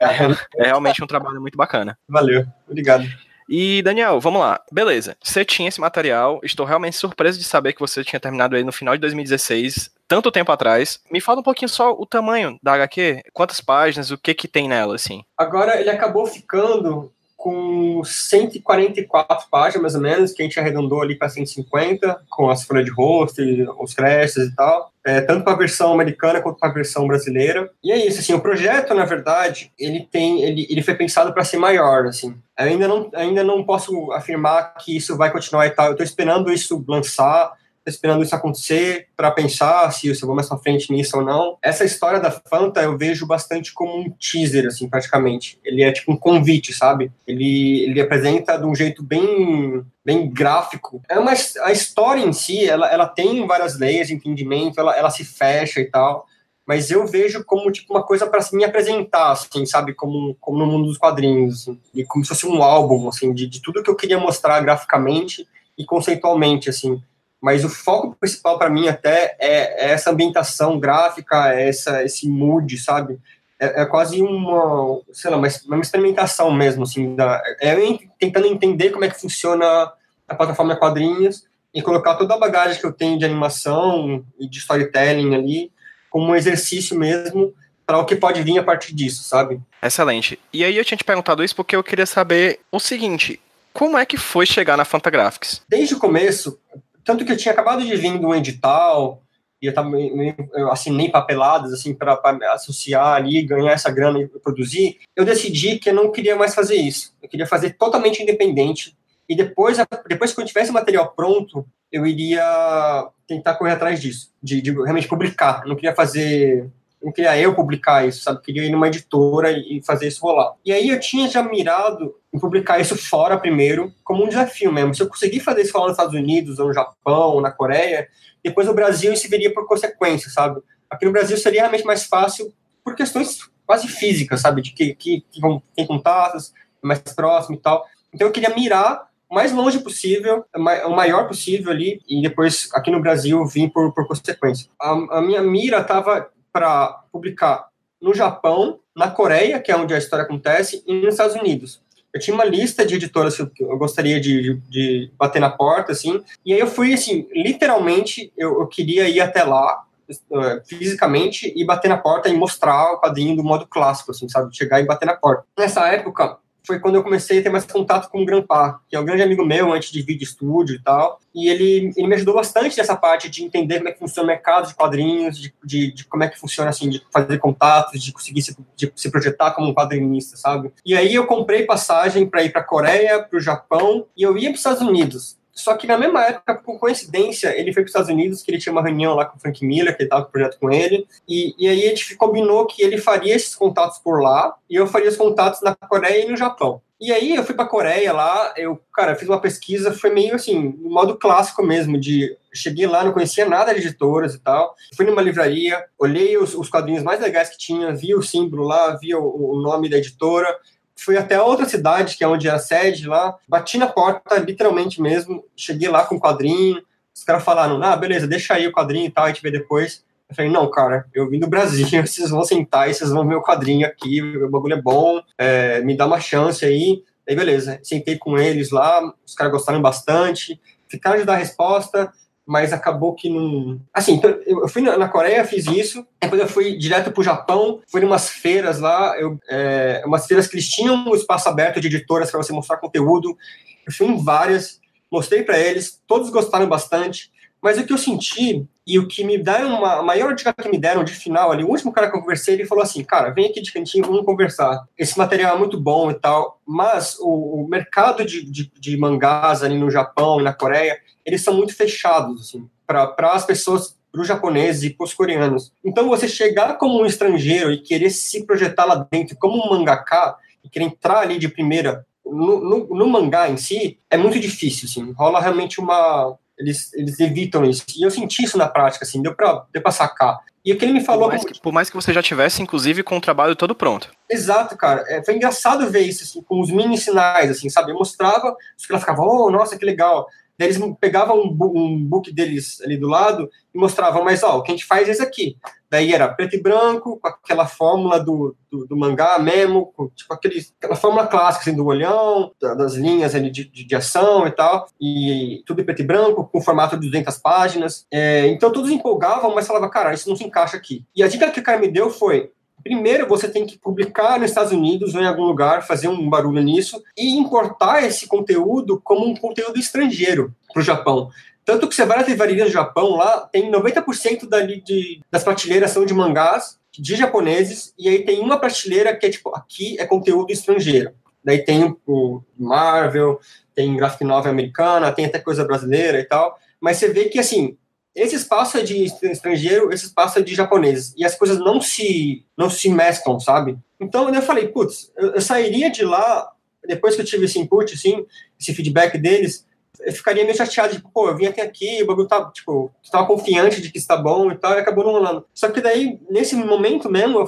Speaker 1: é realmente um trabalho muito bacana.
Speaker 2: Valeu, obrigado.
Speaker 1: E, Daniel, vamos lá. Beleza. Você tinha esse material. Estou realmente surpreso de saber que você tinha terminado aí no final de 2016, tanto tempo atrás. Me fala um pouquinho só o tamanho da HQ. Quantas páginas, o que que tem nela, assim?
Speaker 2: Agora, ele acabou ficando com 144 páginas, mais ou menos, que a gente arredondou ali para 150, com as folhas de rosto, os créditos e tal, é, tanto para a versão americana quanto para a versão brasileira. E é isso, assim, o projeto, na verdade, ele tem, ele, ele foi pensado para ser maior, assim. Eu ainda não, ainda não posso afirmar que isso vai continuar e tal, eu estou esperando isso lançar, esperando isso acontecer para pensar se eu vou mais pra frente nisso ou não. Essa história da Fanta eu vejo bastante como um teaser, assim, praticamente. Ele é tipo um convite, sabe? Ele, ele apresenta de um jeito bem, bem gráfico. É uma, a história em si, ela, ela tem várias leis de entendimento, ela, ela se fecha e tal mas eu vejo como tipo uma coisa para me apresentar, assim, sabe, como, como no mundo dos quadrinhos, assim, e como se fosse um álbum, assim, de, de tudo que eu queria mostrar graficamente e conceitualmente, assim mas o foco principal para mim até é, é, essa ambientação gráfica, é essa, esse mood, sabe? É, é, quase uma, sei lá, uma, uma experimentação mesmo, assim, da, é eu tentando entender como é que funciona a plataforma de quadrinhos e colocar toda a bagagem que eu tenho de animação e de storytelling ali como um exercício mesmo para o que pode vir a partir disso, sabe?
Speaker 1: Excelente. E aí eu tinha te perguntado isso porque eu queria saber o seguinte, como é que foi chegar na Fantagraphics?
Speaker 2: Desde o começo, tanto que eu tinha acabado de vir de um edital, e eu, tava, eu assinei papeladas assim para associar ali, ganhar essa grana e produzir. Eu decidi que eu não queria mais fazer isso. Eu queria fazer totalmente independente. E depois, depois que eu tivesse o material pronto, eu iria tentar correr atrás disso, de, de realmente publicar. Eu não queria fazer não queria eu publicar isso, sabe? Queria ir numa editora e fazer isso rolar. E aí eu tinha já mirado em publicar isso fora primeiro, como um desafio mesmo. Se eu conseguir fazer isso fora nos Estados Unidos, ou no Japão, ou na Coreia, depois no Brasil isso viria por consequência, sabe? Aqui no Brasil seria realmente mais fácil por questões quase físicas, sabe? De que, que, que ter contatos, mais próximo e tal. Então eu queria mirar o mais longe possível, o maior possível ali, e depois aqui no Brasil vim por, por consequência. A, a minha mira estava para publicar no Japão, na Coreia, que é onde a história acontece, e nos Estados Unidos. Eu tinha uma lista de editoras que eu gostaria de, de, de bater na porta, assim, e aí eu fui, assim, literalmente, eu, eu queria ir até lá, eh, fisicamente e bater na porta e mostrar o quadrinho do modo clássico, assim, sabe? Chegar e bater na porta. Nessa época, foi quando eu comecei a ter mais contato com o Grandpa, que é um grande amigo meu antes de de estúdio e tal. E ele, ele me ajudou bastante nessa parte de entender como é que funciona o mercado de quadrinhos, de, de, de como é que funciona, assim, de fazer contatos, de conseguir se, de se projetar como um quadrinista, sabe? E aí eu comprei passagem para ir para Coreia, para o Japão, e eu ia para os Estados Unidos. Só que na mesma época, por coincidência, ele foi para os Estados Unidos, que ele tinha uma reunião lá com o Frank Miller, que ele estava com o projeto com ele, e, e aí a gente combinou que ele faria esses contatos por lá, e eu faria os contatos na Coreia e no Japão. E aí eu fui para a Coreia lá, eu, cara, fiz uma pesquisa, foi meio assim, no modo clássico mesmo, de cheguei lá, não conhecia nada de editoras e tal, fui numa livraria, olhei os, os quadrinhos mais legais que tinha, vi o símbolo lá, vi o, o nome da editora, fui até outra cidade, que é onde é a sede lá, bati na porta, literalmente mesmo, cheguei lá com o quadrinho, os caras falaram, ah, beleza, deixa aí o quadrinho e tal, a gente vê depois. Eu falei, não, cara, eu vim do Brasil, vocês vão sentar e vocês vão ver o quadrinho aqui, o bagulho é bom, é, me dá uma chance aí. Aí, beleza, sentei com eles lá, os caras gostaram bastante, ficaram de dar resposta, mas acabou que não. Assim, então, eu fui na Coreia, fiz isso, depois eu fui direto para o Japão, fui em umas feiras lá, eu, é, umas feiras que eles tinham um espaço aberto de editoras para você mostrar conteúdo. Eu fui em várias, mostrei para eles, todos gostaram bastante, mas o que eu senti e o que me deram uma a maior dica que me deram de final ali, o último cara que eu conversei, ele falou assim: "Cara, vem aqui de cantinho, vamos conversar. Esse material é muito bom e tal, mas o, o mercado de, de, de mangás ali no Japão e na Coreia, eles são muito fechados, assim, para as pessoas, para os japoneses e para os coreanos. Então, você chegar como um estrangeiro e querer se projetar lá dentro como um mangaka e querer entrar ali de primeira no, no, no mangá em si, é muito difícil, assim. Rola realmente uma... Eles, eles evitam isso. E eu senti isso na prática, assim, deu para deu pra sacar. E o que ele me falou.
Speaker 1: Por mais, que, por mais que você já tivesse, inclusive, com o trabalho todo pronto.
Speaker 2: Exato, cara. É, foi engraçado ver isso, assim, com os mini sinais, assim, sabe? Eu mostrava, os caras ficavam, oh, nossa, que legal. Daí eles pegavam um, um book deles ali do lado e mostravam, mas ó, o que a gente faz é esse aqui. Daí era preto e branco, com aquela fórmula do, do, do mangá mesmo, com, tipo aquele, aquela fórmula clássica assim, do olhão, das linhas ali de, de, de, ação e tal, e tudo em preto e branco, com formato de 200 páginas. É, então todos empolgavam, mas falava, cara, isso não se encaixa aqui. E a dica que o cara me deu foi, Primeiro, você tem que publicar nos Estados Unidos ou em algum lugar, fazer um barulho nisso e importar esse conteúdo como um conteúdo estrangeiro para o Japão. Tanto que você vai nas livrarias do Japão, lá tem 90% dali de, das prateleiras são de mangás de japoneses, e aí tem uma prateleira que é tipo, aqui é conteúdo estrangeiro. Daí tem o Marvel, tem graphic novel americana, tem até coisa brasileira e tal. Mas você vê que, assim, esse espaço é de estrangeiro, esse espaço é de japonês. E as coisas não se, não se mesclam, sabe? Então eu falei, putz, eu, eu sairia de lá, depois que eu tive esse input, assim, esse feedback deles, eu ficaria meio chateado, tipo, pô, eu vim até aqui, o bagulho tá, tipo, estava confiante de que está bom e tal, e acabou não rolando. Só que daí, nesse momento mesmo,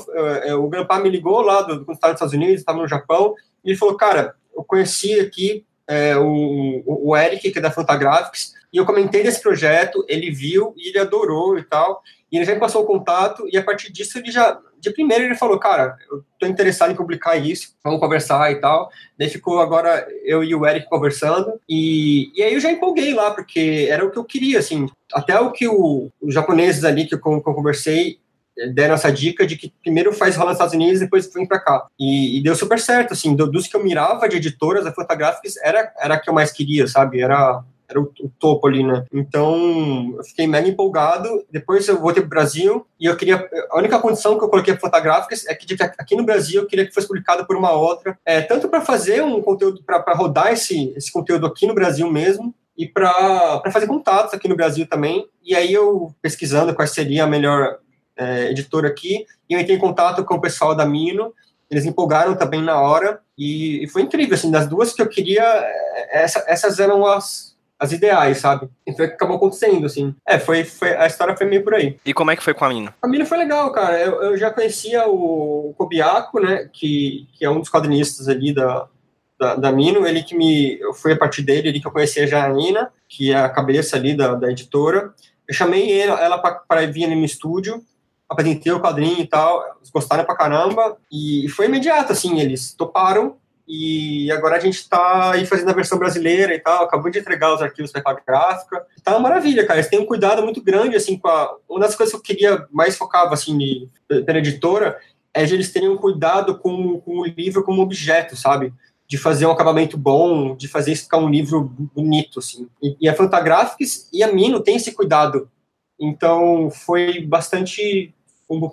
Speaker 2: o Grandpa me ligou lá, do, quando estava nos Estados Unidos, estava no Japão, e ele falou, cara, eu conheci aqui é, o, o Eric, que é da Fantagraphics, e eu comentei desse projeto, ele viu e ele adorou e tal. E ele já me passou o contato, e a partir disso ele já, de primeiro ele falou, cara, eu tô interessado em publicar isso, vamos conversar e tal. Daí ficou agora eu e o Eric conversando, e, e aí eu já empolguei lá, porque era o que eu queria, assim. Até o que o, os japoneses ali que eu, que eu conversei deram essa dica de que primeiro faz rola nos Estados Unidos, depois vem para cá. E, e, deu super certo, assim, do, dos que eu mirava de editoras, a Fantagraphics era, era a que eu mais queria, sabe? Era era o, o, topo ali, né? Então, eu fiquei mega empolgado. Depois eu voltei pro Brasil e eu queria. A única condição que eu coloquei para fotográficas é que aqui no Brasil eu queria que fosse publicado por uma outra, é, tanto para fazer um conteúdo, para rodar esse, esse conteúdo aqui no Brasil mesmo, e para fazer contatos aqui no Brasil também. E aí eu pesquisando qual seria a melhor é, editora aqui, e eu entrei em contato com o pessoal da Mino, eles empolgaram também na hora, e, e foi incrível, assim, das duas que eu queria, é, essa, essas eram as, as ideais, sabe? E foi o que acabou acontecendo, assim. É, foi, foi, a história foi meio por aí.
Speaker 1: E como é que foi com a Mino?
Speaker 2: A Mino foi legal, cara. Eu, eu já conhecia o, o Kobiaco, né, que, que é um dos quadrinistas ali da, da, da, Mino, ele que me, eu fui a partir dele, ele que eu conhecia já a Nina, que é a cabeça ali da, da editora. Eu chamei ela, ela para vir ali no estúdio, apresentei o quadrinho e tal, eles gostaram pra caramba, e foi imediato, assim, eles toparam, e agora a gente tá aí fazendo a versão brasileira e tal, acabou de entregar os arquivos para a gráfica. Tá uma maravilha, cara. Eles têm um cuidado muito grande, assim, com a... Uma das coisas que eu queria mais focava, assim, pela editora, é de eles terem um cuidado com, com o livro como objeto, sabe? De fazer um acabamento bom, de fazer isso ficar um livro bonito, assim. E, e a Fantagraphics e a Mino tem esse cuidado. Então, foi bastante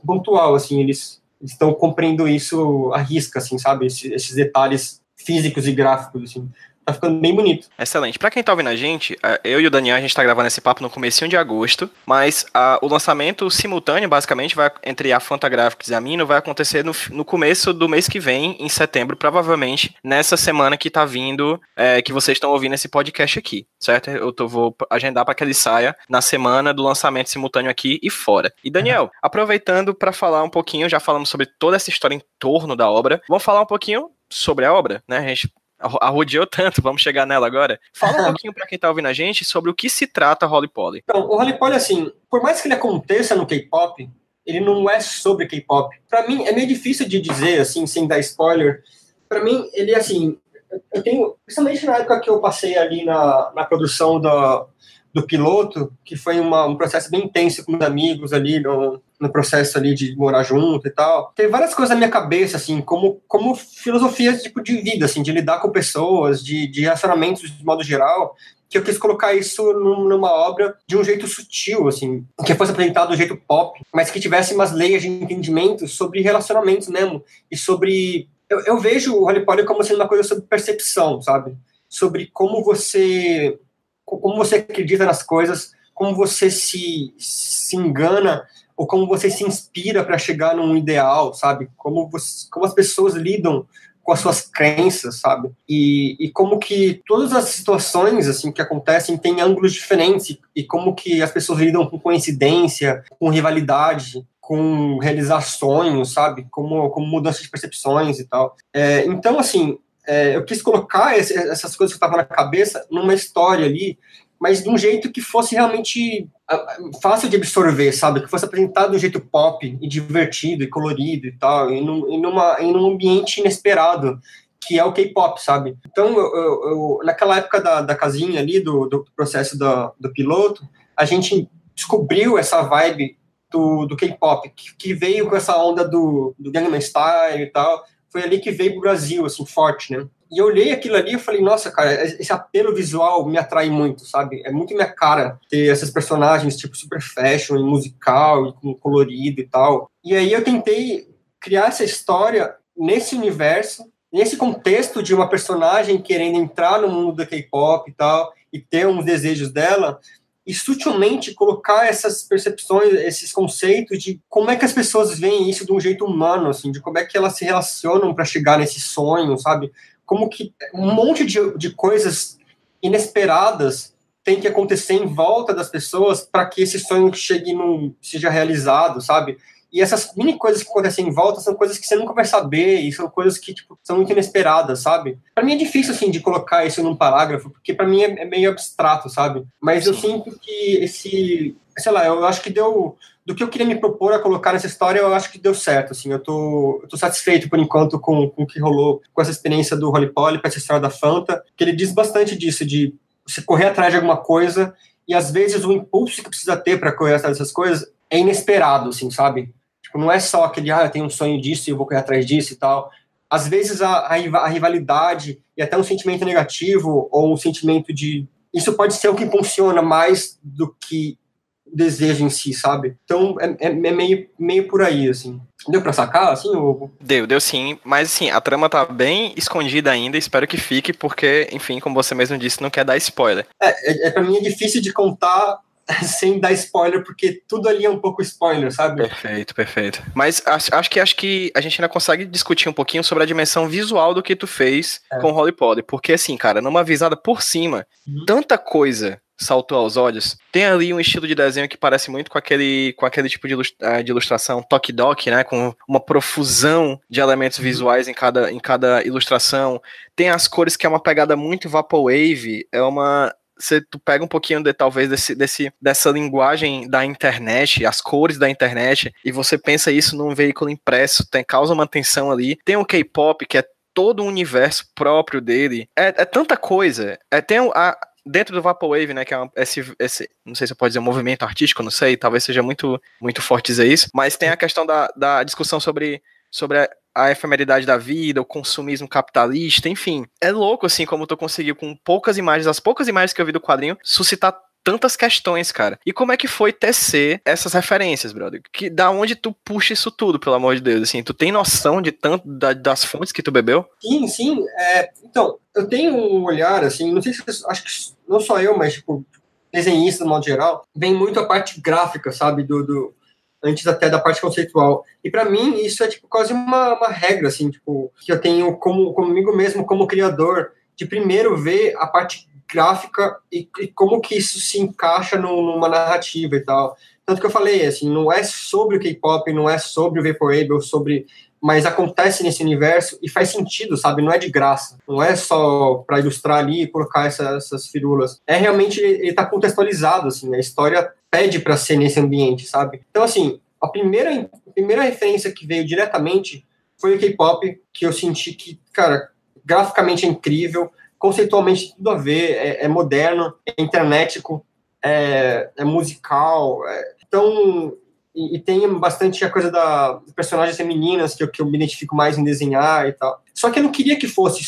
Speaker 2: pontual, assim, eles estão cumprindo isso à risca, assim, sabe? Esses, esses detalhes físicos e gráficos, assim tá ficando bem bonito.
Speaker 1: Excelente. Para quem tá ouvindo a gente, é, eu e o Daniel, a gente tá gravando esse papo no comecinho de agosto, mas a, o lançamento simultâneo, basicamente, vai entre a Fantagraphics e a Mino, vai acontecer no, no começo do mês que vem, em setembro, provavelmente nessa semana que tá vindo, é, que vocês estão ouvindo esse podcast aqui, certo? Eu tô, vou agendar para que ele saia na semana do lançamento simultâneo aqui e fora. E Daniel, uhum. aproveitando para falar um pouquinho, já falamos sobre toda essa história em torno da obra, vamos falar um pouquinho sobre a obra, né? A gente arrodeou tanto, vamos chegar nela agora. Fala um pouquinho para quem tá ouvindo a gente sobre o que se trata Holly Polly.
Speaker 2: Então, o Holly Polly, assim, por mais que ele aconteça no K-pop, ele não é sobre K-pop. Para mim, é meio difícil de dizer, assim, sem dar spoiler. Para mim, ele, assim, eu tenho, principalmente na época que eu passei ali na, na produção da, do piloto, que foi uma, um processo bem intenso com os amigos ali, no, no processo ali de morar junto e tal. Tem várias coisas na minha cabeça, assim, como, como filosofia tipo, de vida, assim, de lidar com pessoas, de, de relacionamentos de modo geral, que eu quis colocar isso numa obra de um jeito sutil, assim, que fosse apresentado do jeito pop, mas que tivesse umas leis de entendimento sobre relacionamentos mesmo, e sobre... Eu, eu vejo o Harry Potter como sendo uma coisa sobre percepção, sabe? Sobre como você como você acredita nas coisas, como você se, se engana ou como você se inspira para chegar num ideal, sabe? Como, você, como as pessoas lidam com as suas crenças, sabe? E, e como que todas as situações assim que acontecem têm ângulos diferentes e, como que as pessoas lidam com coincidência, com rivalidade, com realizar sonhos, sabe? Como, como mudança de percepções e tal. É, então, assim, é, eu quis colocar esse, essas coisas que estavam na cabeça numa história ali, mas de um jeito que fosse realmente fácil de absorver, sabe? Que fosse apresentado de um jeito pop e divertido e colorido e tal, e, num, e numa, um ambiente inesperado, que é o K-pop, sabe? Então, eu, eu, eu, naquela época da, da casinha ali, do, do processo do, do piloto, a gente descobriu essa vibe do, do K-pop, que, que, veio com essa onda do, do Gangnam Style e tal, foi ali que veio pro Brasil, assim, forte, né? E eu olhei aquilo ali e falei, nossa, cara, esse apelo visual me atrai muito, sabe? É muito minha cara ter esses personagens, tipo, super fashion, musical, e com colorido e tal. E aí eu tentei criar essa história nesse universo, nesse contexto de uma personagem querendo entrar no mundo da K-pop e tal, e ter uns desejos dela, e sutilmente colocar essas percepções, esses conceitos de como é que as pessoas veem isso de um jeito humano, assim, de como é que elas se relacionam para chegar nesse sonho, sabe? Como que um monte de, de coisas inesperadas tem que acontecer em volta das pessoas para que esse sonho chegue num, seja realizado, sabe? E essas mini coisas que acontecem em volta são coisas que você nunca vai saber e são coisas que tipo, são muito inesperadas, sabe? Para mim é difícil assim de colocar isso num parágrafo, porque para mim é, é, meio abstrato, sabe? Mas Sim. eu sinto que esse, sei lá, eu acho que deu do que eu queria me propor a colocar nessa história, eu acho que deu certo, assim, eu tô, eu tô satisfeito por enquanto com, com o que rolou com essa experiência do Holly Polly, essa história da Fanta, que ele diz bastante disso, de você correr atrás de alguma coisa e às vezes o impulso que precisa ter para correr atrás dessas coisas é inesperado, assim, sabe? Tipo, não é só aquele, ah, eu tenho um sonho disso e eu vou correr atrás disso e tal. Às vezes a, a, rivalidade e até um sentimento negativo ou um sentimento de. Isso pode ser o que funciona mais do que o desejo em si, sabe? Então é, é, é meio, meio por aí, assim. Deu pra sacar, assim? Ou...
Speaker 1: Deu, deu sim. Mas, assim, a trama tá bem escondida ainda. Espero que fique, porque, enfim, como você mesmo disse, não quer dar spoiler.
Speaker 2: É, é, é pra mim é difícil de contar sem dar spoiler, porque tudo ali é um pouco spoiler, sabe?
Speaker 1: Perfeito, perfeito. Mas acho, acho que acho que a gente ainda consegue discutir um pouquinho sobre a dimensão visual do que tu fez é. com Holly Potter. Porque, assim, cara, numa visada por cima, uhum. tanta coisa saltou aos olhos. Tem ali um estilo de desenho que parece muito com aquele, com aquele tipo de, ilustra, de ilustração Toque Doc, né? Com uma profusão de elementos uhum. visuais em cada, em cada ilustração. Tem as cores que é uma pegada muito Vaporwave, é uma você tu pega um pouquinho de talvez desse, desse dessa linguagem da internet, as cores da internet, e você pensa isso num veículo impresso, tem causa uma tensão ali. Tem o K-pop que é todo um universo próprio dele. É, é tanta coisa. É, tem a, dentro do Vaporwave, né, que é esse, esse, não sei se pode dizer movimento artístico, não sei, talvez seja muito, muito forte dizer isso, mas tem a questão da, da discussão sobre, sobre a, a efemeridade da vida, o consumismo capitalista, enfim. É louco, assim, como tu conseguiu, com poucas imagens, as poucas imagens que eu vi do quadrinho, suscitar tantas questões, cara. E como é que foi tecer essas referências, brother? Que da onde tu puxa isso tudo, pelo amor de Deus? Assim, tu tem noção de tanto da, das fontes que tu bebeu?
Speaker 2: Sim, sim. É, então, eu tenho um olhar assim, não sei se acho que não só eu, mas tipo desenhista no modo geral, vem muito a parte gráfica, sabe, do, do antes até da parte conceitual. E para mim isso é tipo quase uma, uma regra assim, tipo, que eu tenho como comigo mesmo como criador de primeiro ver a parte gráfica e, e, como que isso se encaixa no, numa narrativa e tal. Tanto que eu falei, assim, não é sobre o K-pop, não é sobre o Vaporwave, sobre mas acontece nesse universo e faz sentido, sabe? Não é de graça, não é só para ilustrar ali e colocar essa, essas firulas. É realmente ele está contextualizado, assim, a história pede para ser nesse ambiente, sabe? Então, assim, a primeira, a primeira referência que veio diretamente foi o K-pop, que eu senti que, cara, graficamente é incrível, conceitualmente tudo a ver, é, é moderno, é internetico, é, é musical. É, então, e, e, tem bastante a coisa da personagens femininas que eu, que eu me identifico mais em desenhar e tal. Só que eu não queria que fosse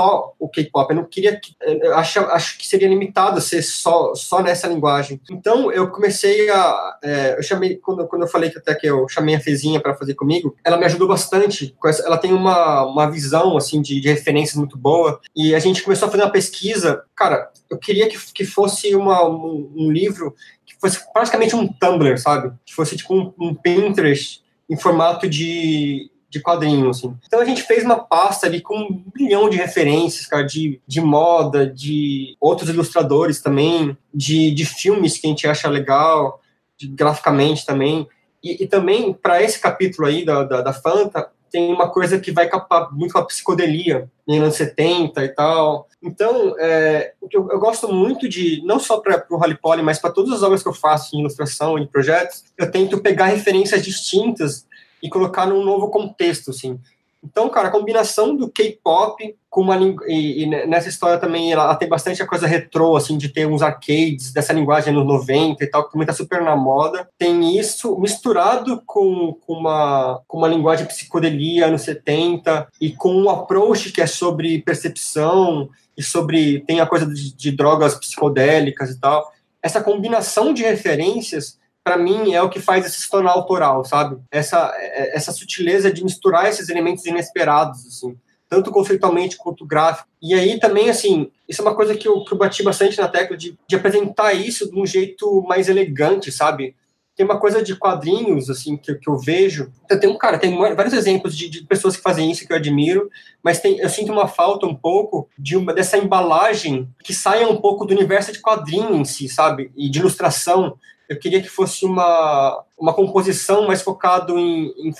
Speaker 2: só o K-pop, eu não queria que. Eu acho, acho que seria limitado ser só, só nessa linguagem. Então eu comecei a. É, eu chamei, quando, quando eu falei que até que eu chamei a Fezinha para fazer comigo, ela me ajudou bastante. Essa, ela tem uma, uma visão assim de, de referências muito boa. E a gente começou a fazer uma pesquisa. Cara, eu queria que, que fosse uma, um, um livro que fosse praticamente um Tumblr, sabe? Que fosse tipo um, um Pinterest em formato de, de quadrinho, assim. Então a gente fez uma pasta ali com um bilhão de referências, cara, de, de moda, de outros ilustradores também, de, de filmes que a gente acha legal, de, graficamente também. E, e também, para esse capítulo aí da, da, da, Fanta, tem uma coisa que vai capar muito a psicodelia, em anos 70 e tal. Então, é, eu, eu, gosto muito de, não só para o Holly Poly, mas para todas as obras que eu faço em ilustração, em projetos, eu tento pegar referências distintas e colocar num novo contexto, assim. Então, cara, a combinação do K-pop com uma e, e, nessa história também ela, ela, tem bastante a coisa retrô, assim, de ter uns arcades dessa linguagem nos 90 e tal, que também tá super na moda. Tem isso misturado com, com, uma, com uma linguagem psicodelia anos 70 e com um approach que é sobre percepção e sobre tem a coisa de, de drogas psicodélicas e tal. Essa combinação de referências para mim, é o que faz esse se tornar autoral, sabe? Essa, essa sutileza de misturar esses elementos inesperados, assim, tanto conceitualmente quanto gráfico. E aí também, assim, isso é uma coisa que eu, que eu bati bastante na tecla de, de apresentar isso de um jeito mais elegante, sabe? Tem uma coisa de quadrinhos, assim, que, que eu vejo. Eu tenho, cara, tem vários exemplos de, de, pessoas que fazem isso que eu admiro, mas tem, eu sinto uma falta um pouco de uma, dessa embalagem que saia um pouco do universo de quadrinho em si, sabe? E de ilustração eu queria que fosse uma, uma composição mais focado em, em,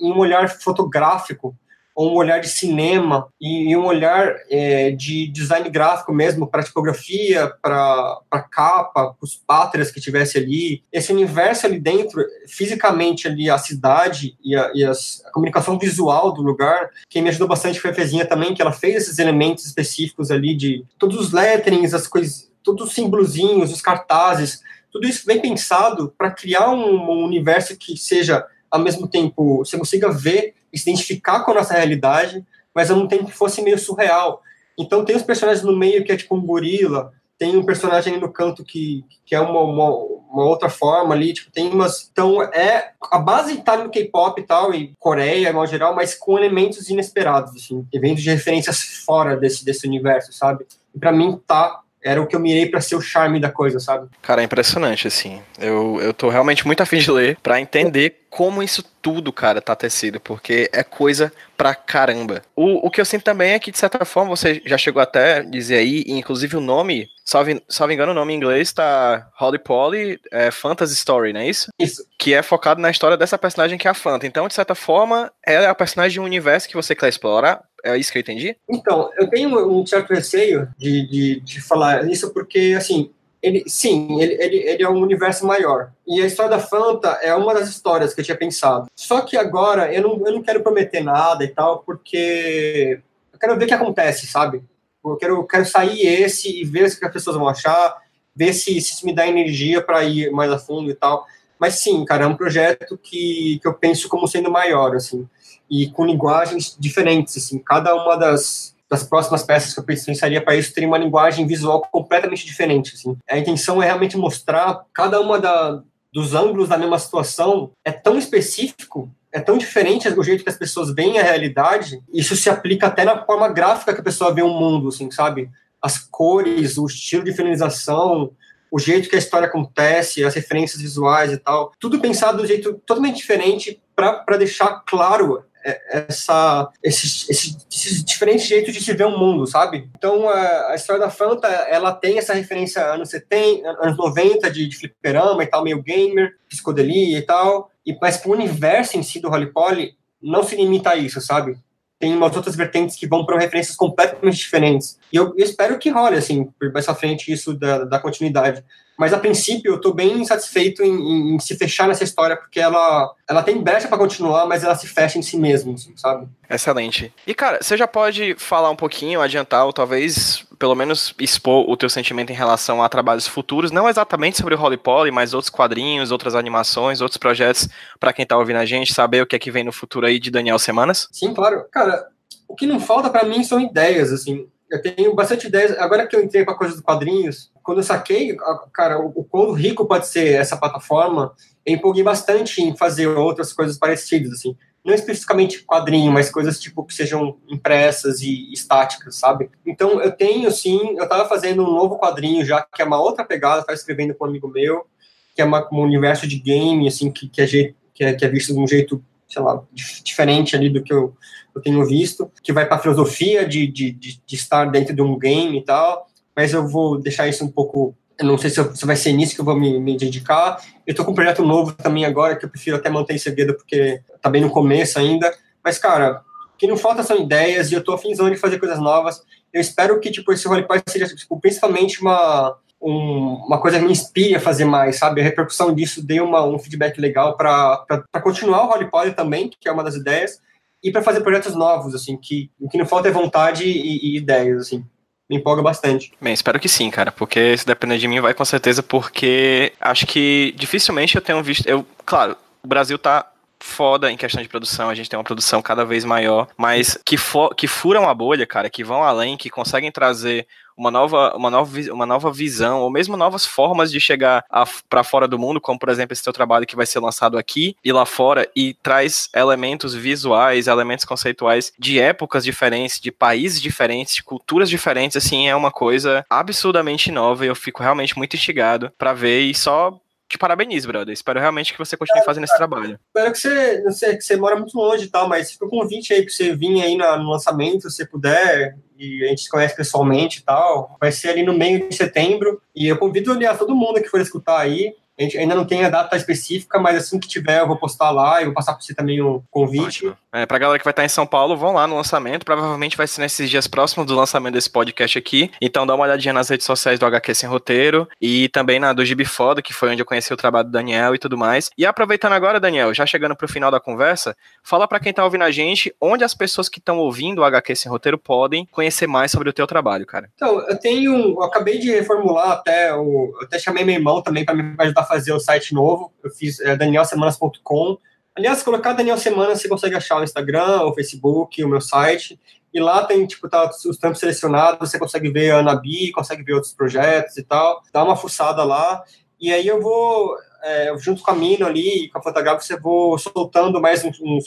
Speaker 2: em um olhar fotográfico, ou um olhar de cinema e, e um olhar é, de design gráfico mesmo para tipografia, para capa, os pátrias que tivesse ali, esse universo ali dentro, fisicamente ali a cidade e a, e as, a comunicação visual do lugar, quem me ajudou bastante foi a Fezinha também, que ela fez esses elementos específicos ali de todos os letterings, as coisas, todos os símbolozinhos, os cartazes, tudo isso bem pensado para criar um, um, universo que seja, ao mesmo tempo, você consiga ver e se identificar com a nossa realidade, mas ao mesmo tempo que fosse meio surreal. Então tem os personagens no meio que é tipo um gorila, tem um personagem ali no canto que, que é uma, uma, uma outra forma ali, tipo, tem umas... Então, é... A base tá no K-pop e tal, e Coreia, em geral, mas com elementos inesperados, assim, eventos de referências fora desse, desse universo, sabe? E pra mim tá era o que eu mirei para ser o charme da coisa, sabe?
Speaker 1: Cara, é impressionante, assim. Eu, eu tô realmente muito afim de ler para entender como isso tudo, cara, tá tecido, porque é coisa pra caramba. O, o que eu sinto também é que, de certa forma, você já chegou até a dizer aí, inclusive o nome, salve, salve engano, o nome em inglês tá Holly Polly é, Fantasy Story, não é isso?
Speaker 2: Isso.
Speaker 1: Que é focado na história dessa personagem que é a Fanta. Então, de certa forma, ela é a personagem de um universo que você quer explorar. É isso que eu entendi?
Speaker 2: Então, eu tenho um certo receio de, de, de falar isso, porque, assim, ele, sim, ele, ele, ele é um universo maior. E a história da Fanta é uma das histórias que eu tinha pensado. Só que agora eu não, eu não quero prometer nada e tal, porque eu quero ver o que acontece, sabe? Eu quero, quero sair esse e ver o que as pessoas vão achar, ver se, se me dá energia para ir mais a fundo e tal. Mas sim, cara, é um projeto que, que eu penso como sendo maior, assim, e com linguagens diferentes, assim. Cada uma das, das próximas peças que eu pensaria para isso teria uma linguagem visual completamente diferente. Assim. A intenção é realmente mostrar cada uma da, dos ângulos da mesma situação é tão específico, é tão diferente o jeito que as pessoas veem a realidade. Isso se aplica até na forma gráfica que a pessoa vê o mundo, assim, sabe? As cores, o estilo de finalização, o jeito que a história acontece, as referências visuais e tal, tudo pensado de um jeito totalmente diferente para deixar claro essa, esses, esses, esses, diferentes jeitos de se ver o mundo, sabe? Então, a, a, história da Fanta, ela tem essa referência anos 70, anos 90, de, de fliperama e tal, meio gamer, psicodelia e tal, e, mas pro universo em si do Holy Poly, não se limita a isso, sabe? Tem umas outras vertentes que vão para referências completamente diferentes. E eu, eu espero que role, assim, por mais à frente, isso da, da continuidade. Mas a princípio eu estou bem insatisfeito em, em, em, se fechar nessa história, porque ela, ela tem brecha para continuar, mas ela se fecha em si mesma, assim, sabe?
Speaker 1: Excelente. E cara, você já pode falar um pouquinho, adiantar, ou talvez pelo menos expor o teu sentimento em relação a trabalhos futuros, não exatamente sobre o Holy Poly, mas outros quadrinhos, outras animações, outros projetos, para quem tá ouvindo a gente, saber o que é que vem no futuro aí de Daniel Semanas?
Speaker 2: Sim, claro. Cara, o que não falta para mim são ideias, assim eu tenho bastante ideias. Agora que eu entrei para coisa dos quadrinhos, quando eu saquei, cara, o, quão rico pode ser essa plataforma, eu empolguei bastante em fazer outras coisas parecidas, assim. Não especificamente quadrinho, mas coisas tipo que sejam impressas e estáticas, sabe? Então eu tenho, sim, eu estava fazendo um novo quadrinho já, que é uma outra pegada, estava escrevendo com um amigo meu, que é uma, um universo de game, assim, que, que, é, é, que é visto de um jeito, sei lá, diferente ali do que eu eu tenho visto, que vai para a filosofia de, de, de, de, estar dentro de um game e tal, mas eu vou deixar isso um pouco. Eu não sei se, eu, se vai ser nisso que eu vou me, me dedicar. Eu estou com um projeto novo também agora, que eu prefiro até manter em segredo, porque está bem no começo ainda. Mas, cara, o que não falta são ideias, e eu estou afinzão de fazer coisas novas. Eu espero que, tipo, esse roleplay seja, tipo, principalmente uma, um, uma coisa que me inspire a fazer mais, sabe? A repercussão disso dê uma, um feedback legal para continuar o roleplay também, que é uma das ideias, e para fazer projetos novos, assim, que o que não falta é vontade e, e, ideias, assim. Me empolga bastante.
Speaker 1: Bem, espero que sim, cara, porque se depender de mim vai com certeza, porque acho que dificilmente eu tenho visto. Eu, claro, o Brasil tá foda em questão de produção, a gente tem uma produção cada vez maior, mas que, for, que furam a bolha, cara, que vão além, que conseguem trazer uma nova, uma nova, uma nova visão, ou mesmo novas formas de chegar para fora do mundo, como por exemplo esse teu trabalho que vai ser lançado aqui e lá fora, e traz elementos visuais, elementos conceituais de épocas diferentes, de países diferentes, de culturas diferentes, assim, é uma coisa absurdamente nova e eu fico realmente muito instigado para ver e só te parabenizo, brother. Espero realmente que você continue fazendo esse trabalho.
Speaker 2: Espero que você, não sei, que você mora muito longe e tal, mas fica o convite aí pra você vir aí no lançamento, se puder, e a gente se conhece pessoalmente e tal. Vai ser ali no meio de setembro, e eu convido, aliás, todo mundo que for escutar aí, a gente ainda não tem a data específica, mas assim que tiver, eu vou postar lá e vou passar para você também o convite. Ótimo.
Speaker 1: É, pra galera que vai estar em São Paulo, vão lá no lançamento. Provavelmente vai ser nesses dias próximos do lançamento desse podcast aqui. Então dá uma olhadinha nas redes sociais do HQ Sem Roteiro e também na do Gibi Foda, que foi onde eu conheci o trabalho do Daniel e tudo mais. E aproveitando agora, Daniel, já chegando pro final da conversa, fala para quem tá ouvindo a gente onde as pessoas que estão ouvindo o HQ Sem Roteiro podem conhecer mais sobre o teu trabalho, cara.
Speaker 2: Então, eu tenho. Eu acabei de reformular até o. Eu até chamei meu irmão também para me ajudar fazer o site novo. Eu fiz é, danielsemanas.com Aliás, colocar Daniel Semana, você consegue achar o Instagram, o Facebook, o meu site. E lá tem, tipo, tá os tampos selecionados, você consegue ver a Anabi, consegue ver outros projetos e tal. Dá uma fuçada lá. E aí eu vou, é, junto com a Mino ali, com a Fotografa, você vou soltando mais um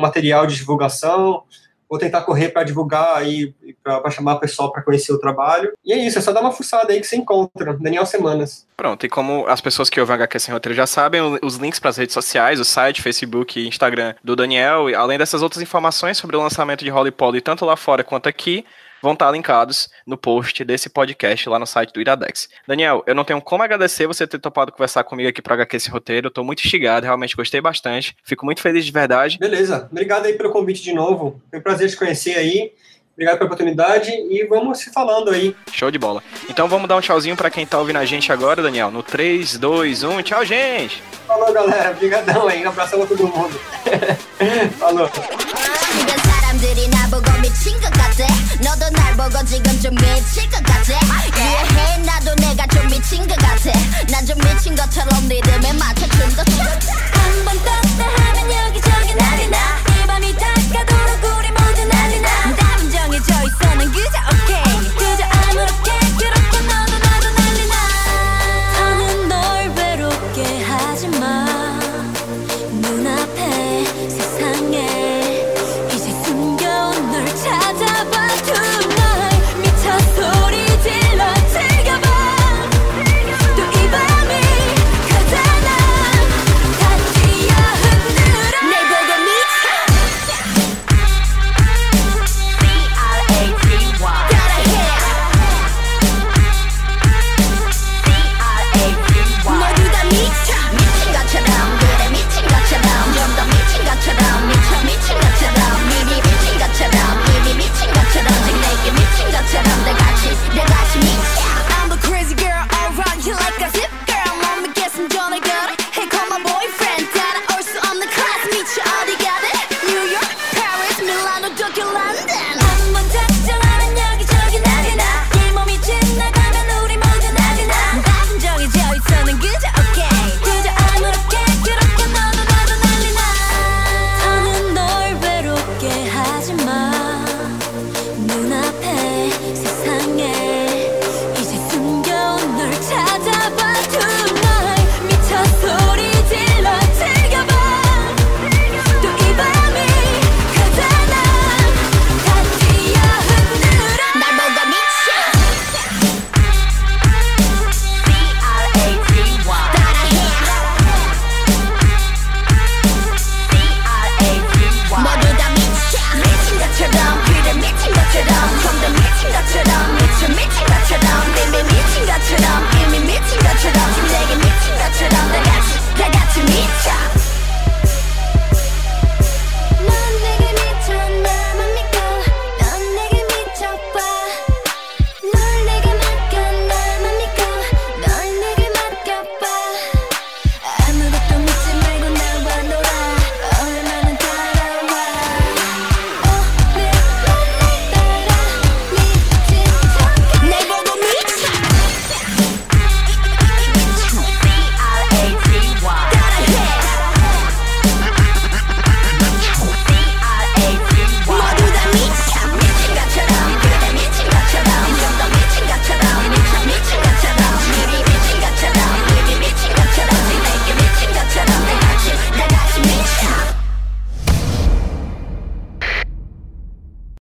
Speaker 2: material de divulgação, vou tentar correr para divulgar aí, para chamar o pessoal para conhecer o trabalho. E é isso, é só dar uma fuçada aí que você encontra. Daniel Semanas.
Speaker 1: Pronto, e como as pessoas que ouvem HQ Sem Roteiro já sabem, os links para as redes sociais, o site, Facebook e Instagram do Daniel, além dessas outras informações sobre o lançamento de Holly Poly, tanto lá fora quanto aqui, vão estar linkados no post desse podcast lá no site do Iradex. Daniel, eu não tenho como agradecer você ter topado conversar comigo aqui para HQ esse roteiro. Eu tô muito instigado, realmente gostei bastante. Fico muito feliz de verdade.
Speaker 2: Beleza. Obrigado aí pelo convite de novo. Foi um prazer te conhecer aí. Obrigado pela oportunidade e vamos se falando aí.
Speaker 1: Show de bola. Então vamos dar um tchauzinho para quem tá ouvindo a gente agora, Daniel. No 3, 2, 1. Tchau, gente!
Speaker 2: Falou, galera. Obrigadão aí. Um abração pra todo mundo. Falou. 사람들이 나보고 미친 것 같아. 너도 날 보고 지금 좀 미칠 것 같아. 이해해? 나도 내가 좀 미친 것 같아. 난 좀 미친 것처럼 리듬에 맞춰
Speaker 3: 춤도 춰
Speaker 4: 다른 감정이 져 있어 난 그저 오케이 그저 아무렇게